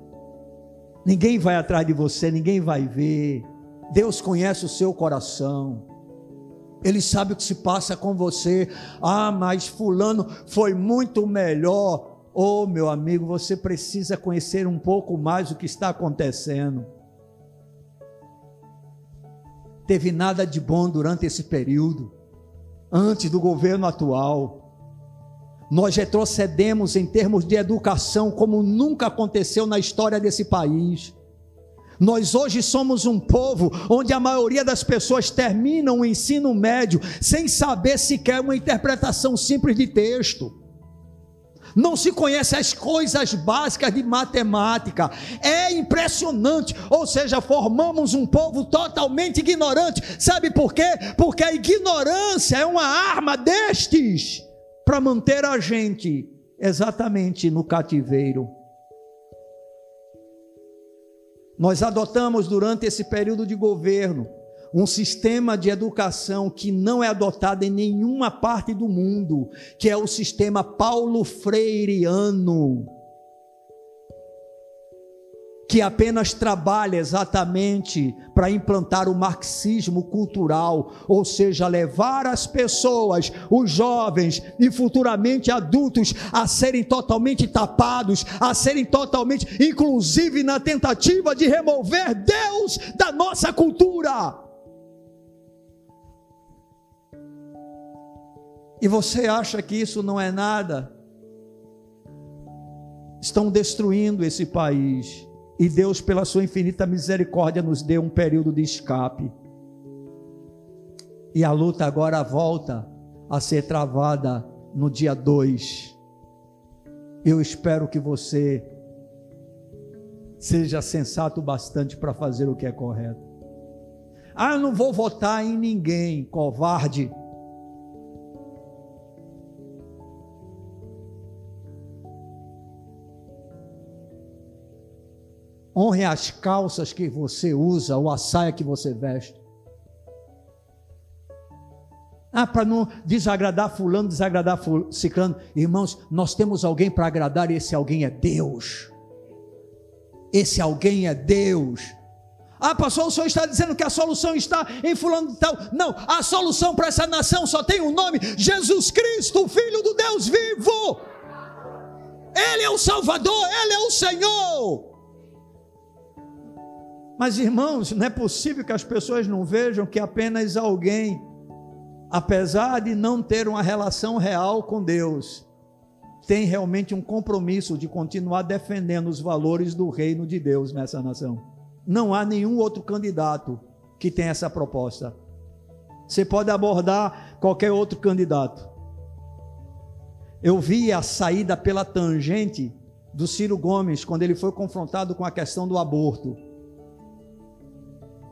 Ninguém vai atrás de você, ninguém vai ver. Deus conhece o seu coração. Ele sabe o que se passa com você. Ah, mas Fulano foi muito melhor. Oh, meu amigo, você precisa conhecer um pouco mais o que está acontecendo teve nada de bom durante esse período, antes do governo atual. Nós retrocedemos em termos de educação como nunca aconteceu na história desse país. Nós hoje somos um povo onde a maioria das pessoas terminam o ensino médio sem saber sequer uma interpretação simples de texto não se conhece as coisas básicas de matemática. É impressionante. Ou seja, formamos um povo totalmente ignorante. Sabe por quê? Porque a ignorância é uma arma destes para manter a gente exatamente no cativeiro. Nós adotamos durante esse período de governo um sistema de educação que não é adotado em nenhuma parte do mundo, que é o sistema Paulo Freireano, que apenas trabalha exatamente para implantar o marxismo cultural, ou seja, levar as pessoas, os jovens e futuramente adultos a serem totalmente tapados, a serem totalmente, inclusive na tentativa de remover Deus da nossa cultura. E você acha que isso não é nada, estão destruindo esse país. E Deus, pela sua infinita misericórdia, nos deu um período de escape. E a luta agora volta a ser travada no dia 2. Eu espero que você seja sensato bastante para fazer o que é correto. Ah, eu não vou votar em ninguém, covarde. Honre as calças que você usa ou a saia que você veste. Ah, para não desagradar fulano, desagradar ciclano. Irmãos, nós temos alguém para agradar e esse alguém é Deus. Esse alguém é Deus. Ah, pastor, o senhor está dizendo que a solução está em fulano de tal. Não, a solução para essa nação só tem um nome: Jesus Cristo, Filho do Deus vivo. Ele é o Salvador, Ele é o Senhor. Mas irmãos, não é possível que as pessoas não vejam que apenas alguém, apesar de não ter uma relação real com Deus, tem realmente um compromisso de continuar defendendo os valores do reino de Deus nessa nação. Não há nenhum outro candidato que tenha essa proposta. Você pode abordar qualquer outro candidato. Eu vi a saída pela tangente do Ciro Gomes quando ele foi confrontado com a questão do aborto.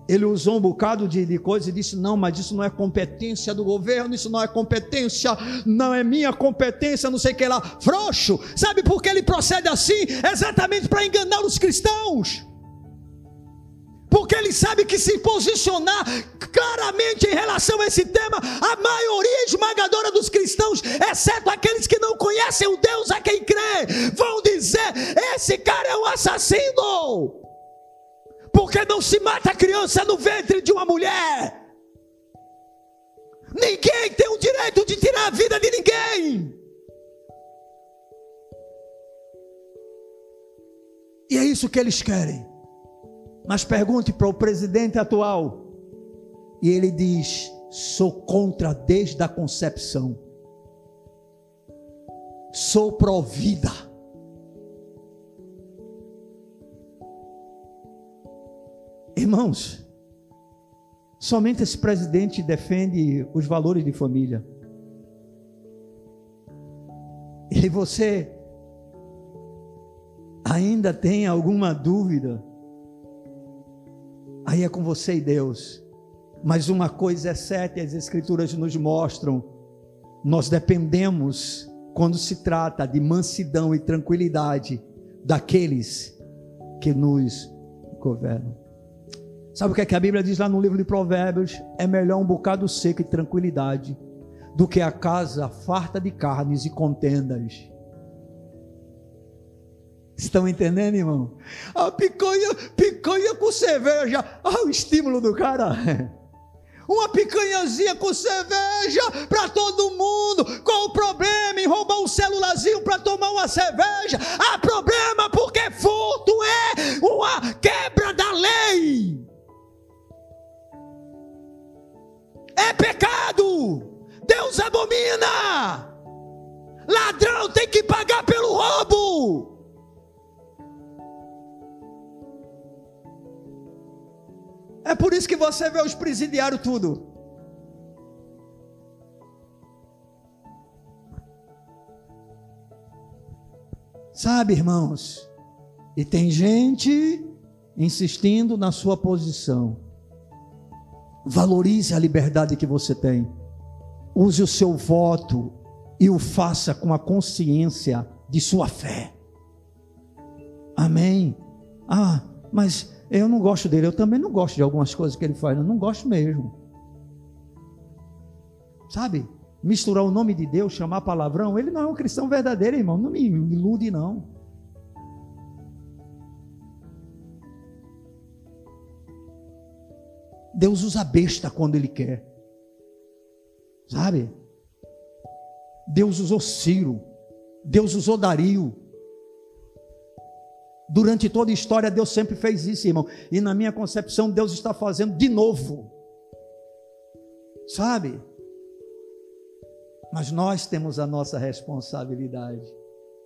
Ele usou um bocado de, de e disse: não, mas isso não é competência do governo, isso não é competência, não é minha competência, não sei o que lá. Frouxo, sabe por que ele procede assim? Exatamente para enganar os cristãos. Porque ele sabe que se posicionar claramente em relação a esse tema, a maioria esmagadora dos cristãos, exceto aqueles que não conhecem o Deus a quem crê, vão dizer: esse cara é um assassino. Porque não se mata criança no ventre de uma mulher. Ninguém tem o direito de tirar a vida de ninguém. E é isso que eles querem. Mas pergunte para o presidente atual. E ele diz: sou contra desde a concepção. Sou provida. Irmãos, somente esse presidente defende os valores de família. E você ainda tem alguma dúvida? Aí é com você e Deus. Mas uma coisa é certa, as Escrituras nos mostram: nós dependemos, quando se trata de mansidão e tranquilidade, daqueles que nos governam. Sabe o que, é que a Bíblia diz lá no livro de Provérbios? É melhor um bocado seco e tranquilidade do que a casa farta de carnes e contendas. Estão entendendo, irmão? A picanha, picanha com cerveja. Ah, o estímulo do cara. Uma picanhazinha com cerveja para todo mundo. Qual o problema em roubar um celulazinho para tomar uma cerveja? Há problema porque furto é uma quebra da lei. É pecado. Deus abomina. Ladrão tem que pagar pelo roubo. É por isso que você vê os presidiários tudo. Sabe, irmãos? E tem gente insistindo na sua posição. Valorize a liberdade que você tem. Use o seu voto e o faça com a consciência de sua fé. Amém. Ah, mas eu não gosto dele, eu também não gosto de algumas coisas que ele faz, eu não gosto mesmo. Sabe? Misturar o nome de Deus, chamar palavrão, ele não é um cristão verdadeiro, irmão, não me ilude não. Deus usa besta quando ele quer. Sabe? Deus usou Ciro, Deus usou Dario, Durante toda a história, Deus sempre fez isso, irmão. E na minha concepção, Deus está fazendo de novo. Sabe? Mas nós temos a nossa responsabilidade.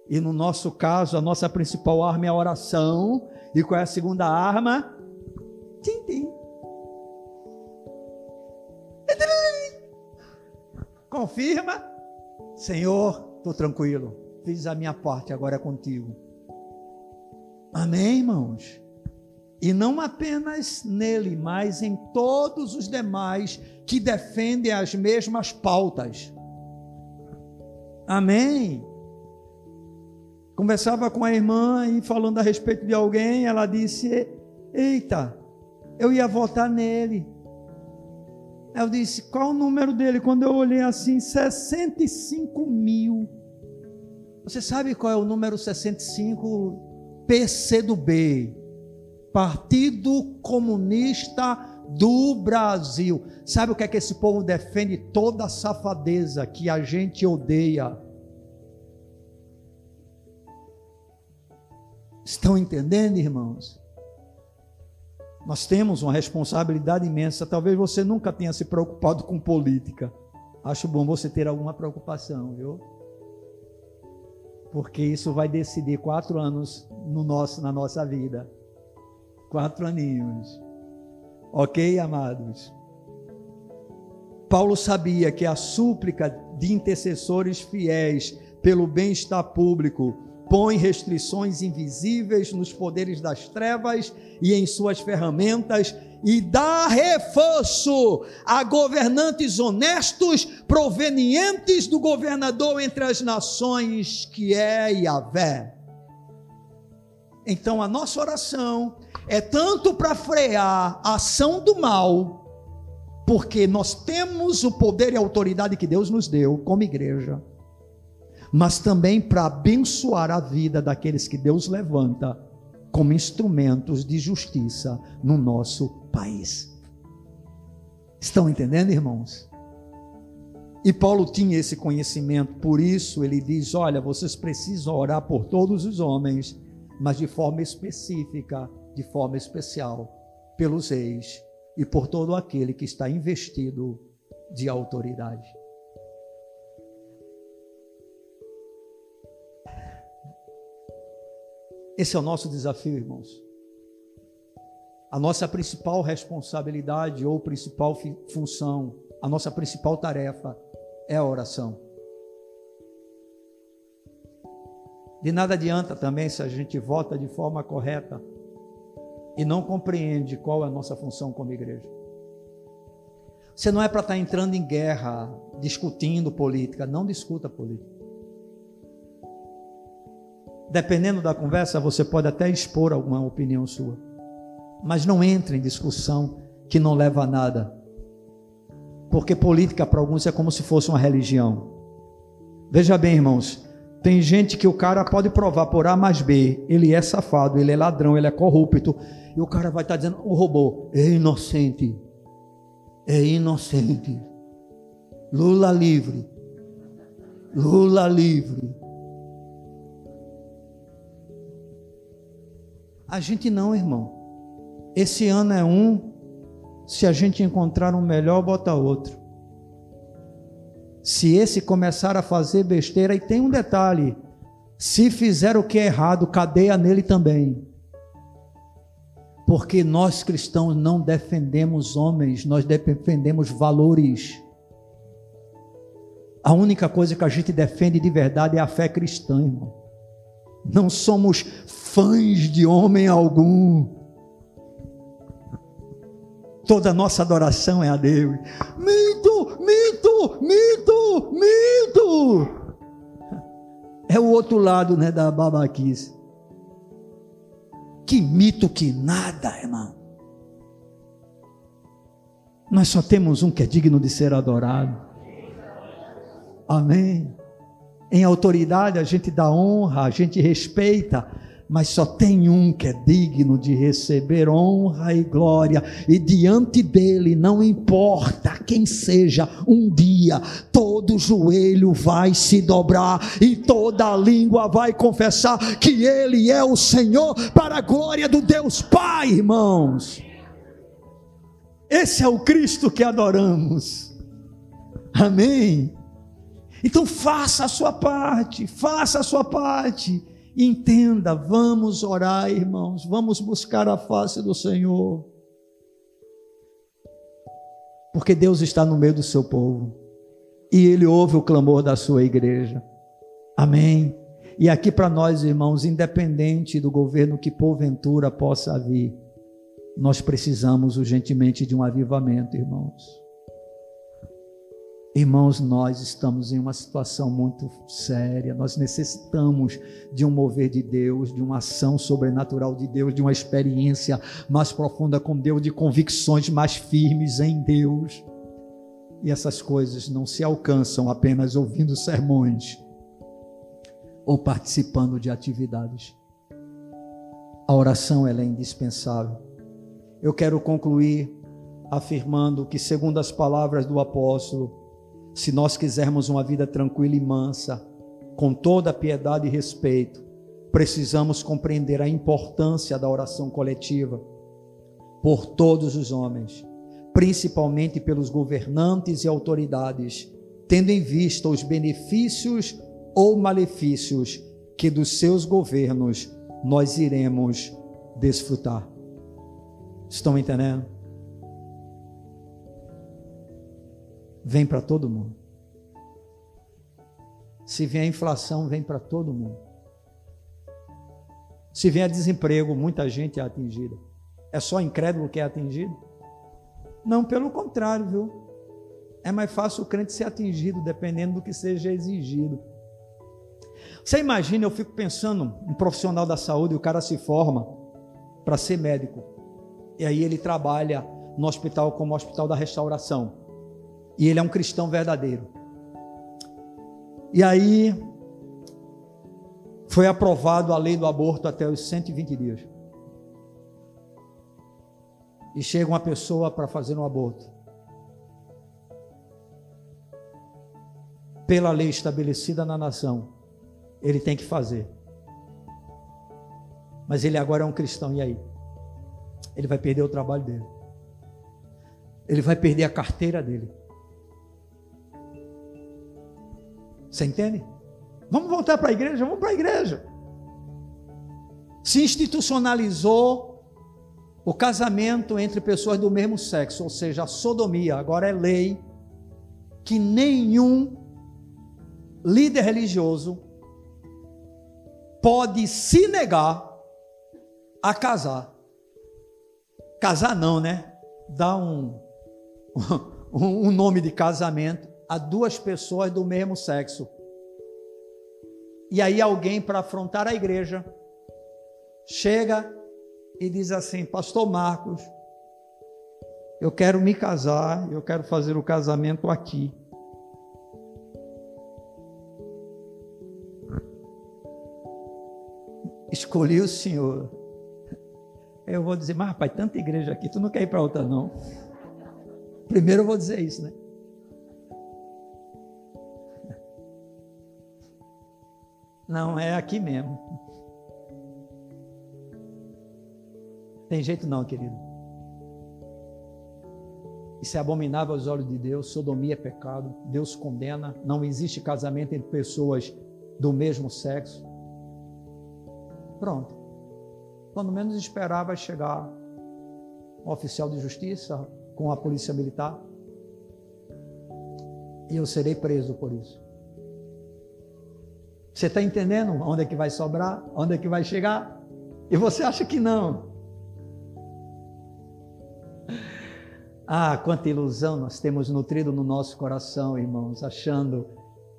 E no nosso caso, a nossa principal arma é a oração. E qual é a segunda arma? Tim, Confirma. Senhor, estou tranquilo. Fiz a minha parte, agora é contigo. Amém, irmãos? E não apenas nele, mas em todos os demais que defendem as mesmas pautas. Amém? Conversava com a irmã e falando a respeito de alguém, ela disse: Eita, eu ia votar nele. Eu disse: Qual o número dele? Quando eu olhei assim, 65 mil. Você sabe qual é o número 65 PCdoB, Partido Comunista do Brasil. Sabe o que é que esse povo defende? Toda a safadeza que a gente odeia. Estão entendendo, irmãos? Nós temos uma responsabilidade imensa. Talvez você nunca tenha se preocupado com política. Acho bom você ter alguma preocupação, viu? porque isso vai decidir quatro anos no nosso, na nossa vida. Quatro aninhos. Ok, amados? Paulo sabia que a súplica de intercessores fiéis pelo bem-estar público põe restrições invisíveis nos poderes das trevas e em suas ferramentas e dá reforço a governantes honestos provenientes do governador entre as nações, que é Yahvé. Então a nossa oração é tanto para frear a ação do mal, porque nós temos o poder e a autoridade que Deus nos deu como igreja, mas também para abençoar a vida daqueles que Deus levanta como instrumentos de justiça no nosso país. Estão entendendo, irmãos? E Paulo tinha esse conhecimento, por isso ele diz: Olha, vocês precisam orar por todos os homens, mas de forma específica, de forma especial, pelos reis e por todo aquele que está investido de autoridade. Esse é o nosso desafio, irmãos. A nossa principal responsabilidade ou principal função, a nossa principal tarefa é a oração. De nada adianta também se a gente vota de forma correta e não compreende qual é a nossa função como igreja. Você não é para estar entrando em guerra, discutindo política, não discuta política. Dependendo da conversa, você pode até expor alguma opinião sua, mas não entre em discussão que não leva a nada. Porque política para alguns é como se fosse uma religião. Veja bem, irmãos, tem gente que o cara pode provar por A mais B, ele é safado, ele é ladrão, ele é corrupto, e o cara vai estar dizendo: o robô é inocente, é inocente. Lula livre, Lula livre. A gente não, irmão. Esse ano é um, se a gente encontrar um melhor, bota outro. Se esse começar a fazer besteira, e tem um detalhe: se fizer o que é errado, cadeia nele também. Porque nós cristãos não defendemos homens, nós defendemos valores. A única coisa que a gente defende de verdade é a fé cristã, irmão. Não somos fãs de homem algum. Toda nossa adoração é a Deus. Mito, mito, mito, mito. É o outro lado, né, da babaquice. Que mito que nada, irmão. Nós só temos um que é digno de ser adorado. Amém. Em autoridade a gente dá honra, a gente respeita, mas só tem um que é digno de receber honra e glória, e diante dele, não importa quem seja, um dia todo joelho vai se dobrar e toda língua vai confessar que ele é o Senhor, para a glória do Deus Pai, irmãos. Esse é o Cristo que adoramos. Amém. Então faça a sua parte, faça a sua parte Entenda, vamos orar, irmãos, vamos buscar a face do Senhor. Porque Deus está no meio do seu povo e Ele ouve o clamor da sua igreja. Amém. E aqui para nós, irmãos, independente do governo que porventura possa vir, nós precisamos urgentemente de um avivamento, irmãos. Irmãos, nós estamos em uma situação muito séria, nós necessitamos de um mover de Deus, de uma ação sobrenatural de Deus, de uma experiência mais profunda com Deus, de convicções mais firmes em Deus. E essas coisas não se alcançam apenas ouvindo sermões ou participando de atividades. A oração é indispensável. Eu quero concluir afirmando que, segundo as palavras do apóstolo, se nós quisermos uma vida tranquila e mansa, com toda piedade e respeito, precisamos compreender a importância da oração coletiva por todos os homens, principalmente pelos governantes e autoridades, tendo em vista os benefícios ou malefícios que dos seus governos nós iremos desfrutar. Estão entendendo? Vem para todo mundo. Se vier a inflação, vem para todo mundo. Se vier desemprego, muita gente é atingida. É só incrédulo que é atingido? Não, pelo contrário, viu? É mais fácil o crente ser atingido, dependendo do que seja exigido. Você imagina, eu fico pensando, um profissional da saúde, o cara se forma para ser médico. E aí ele trabalha no hospital como Hospital da Restauração. E ele é um cristão verdadeiro. E aí foi aprovado a lei do aborto até os 120 dias. E chega uma pessoa para fazer um aborto. Pela lei estabelecida na nação, ele tem que fazer. Mas ele agora é um cristão, e aí? Ele vai perder o trabalho dele. Ele vai perder a carteira dele. Você entende? Vamos voltar para a igreja? Vamos para a igreja. Se institucionalizou o casamento entre pessoas do mesmo sexo, ou seja, a sodomia, agora é lei que nenhum líder religioso pode se negar a casar. Casar não, né? Dá um, um nome de casamento a duas pessoas do mesmo sexo. E aí alguém para afrontar a igreja chega e diz assim: Pastor Marcos, eu quero me casar, eu quero fazer o casamento aqui. Escolhi o Senhor. Eu vou dizer, mas rapaz, tanta igreja aqui, tu não quer ir para outra, não. Primeiro eu vou dizer isso, né? Não, é aqui mesmo. Tem jeito não, querido. Isso é abominável aos olhos de Deus. Sodomia é pecado. Deus condena. Não existe casamento entre pessoas do mesmo sexo. Pronto. Quando menos esperar, vai chegar um oficial de justiça com a polícia militar. E eu serei preso por isso. Você está entendendo onde é que vai sobrar? Onde é que vai chegar? E você acha que não. Ah, quanta ilusão nós temos nutrido no nosso coração, irmãos, achando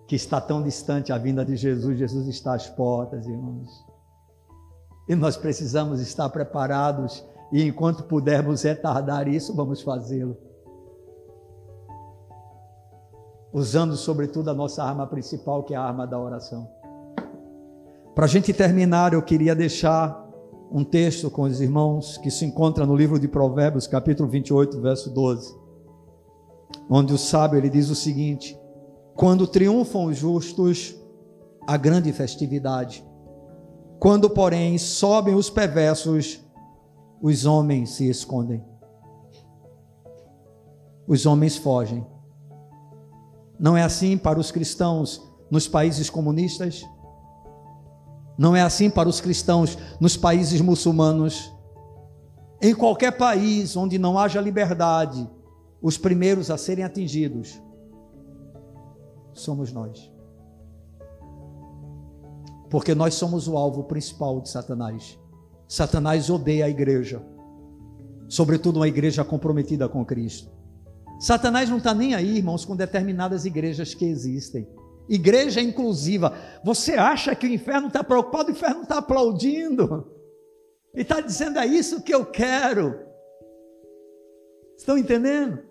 que está tão distante a vinda de Jesus. Jesus está às portas, irmãos. E nós precisamos estar preparados e enquanto pudermos retardar isso, vamos fazê-lo. Usando sobretudo a nossa arma principal, que é a arma da oração. Para a gente terminar, eu queria deixar um texto com os irmãos que se encontra no livro de Provérbios, capítulo 28, verso 12, onde o sábio ele diz o seguinte: Quando triunfam os justos, a grande festividade. Quando, porém, sobem os perversos, os homens se escondem. Os homens fogem. Não é assim para os cristãos nos países comunistas? Não é assim para os cristãos nos países muçulmanos. Em qualquer país onde não haja liberdade, os primeiros a serem atingidos somos nós. Porque nós somos o alvo principal de Satanás. Satanás odeia a igreja, sobretudo uma igreja comprometida com Cristo. Satanás não está nem aí, irmãos, com determinadas igrejas que existem. Igreja inclusiva. Você acha que o inferno está preocupado? O inferno está aplaudindo. E está dizendo: é isso que eu quero. Estão entendendo?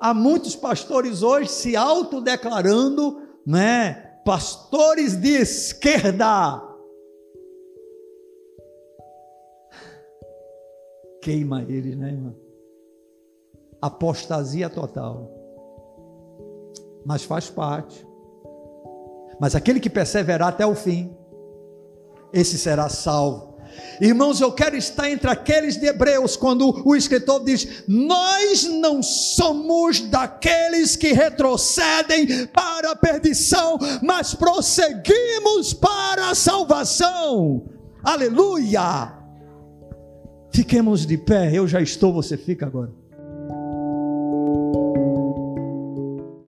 Há muitos pastores hoje se autodeclarando, né? Pastores de esquerda. Queima eles, né, irmão? Apostasia total mas faz parte. Mas aquele que perseverar até o fim, esse será salvo. Irmãos, eu quero estar entre aqueles de Hebreus, quando o escritor diz: Nós não somos daqueles que retrocedem para a perdição, mas prosseguimos para a salvação. Aleluia! Fiquemos de pé, eu já estou, você fica agora.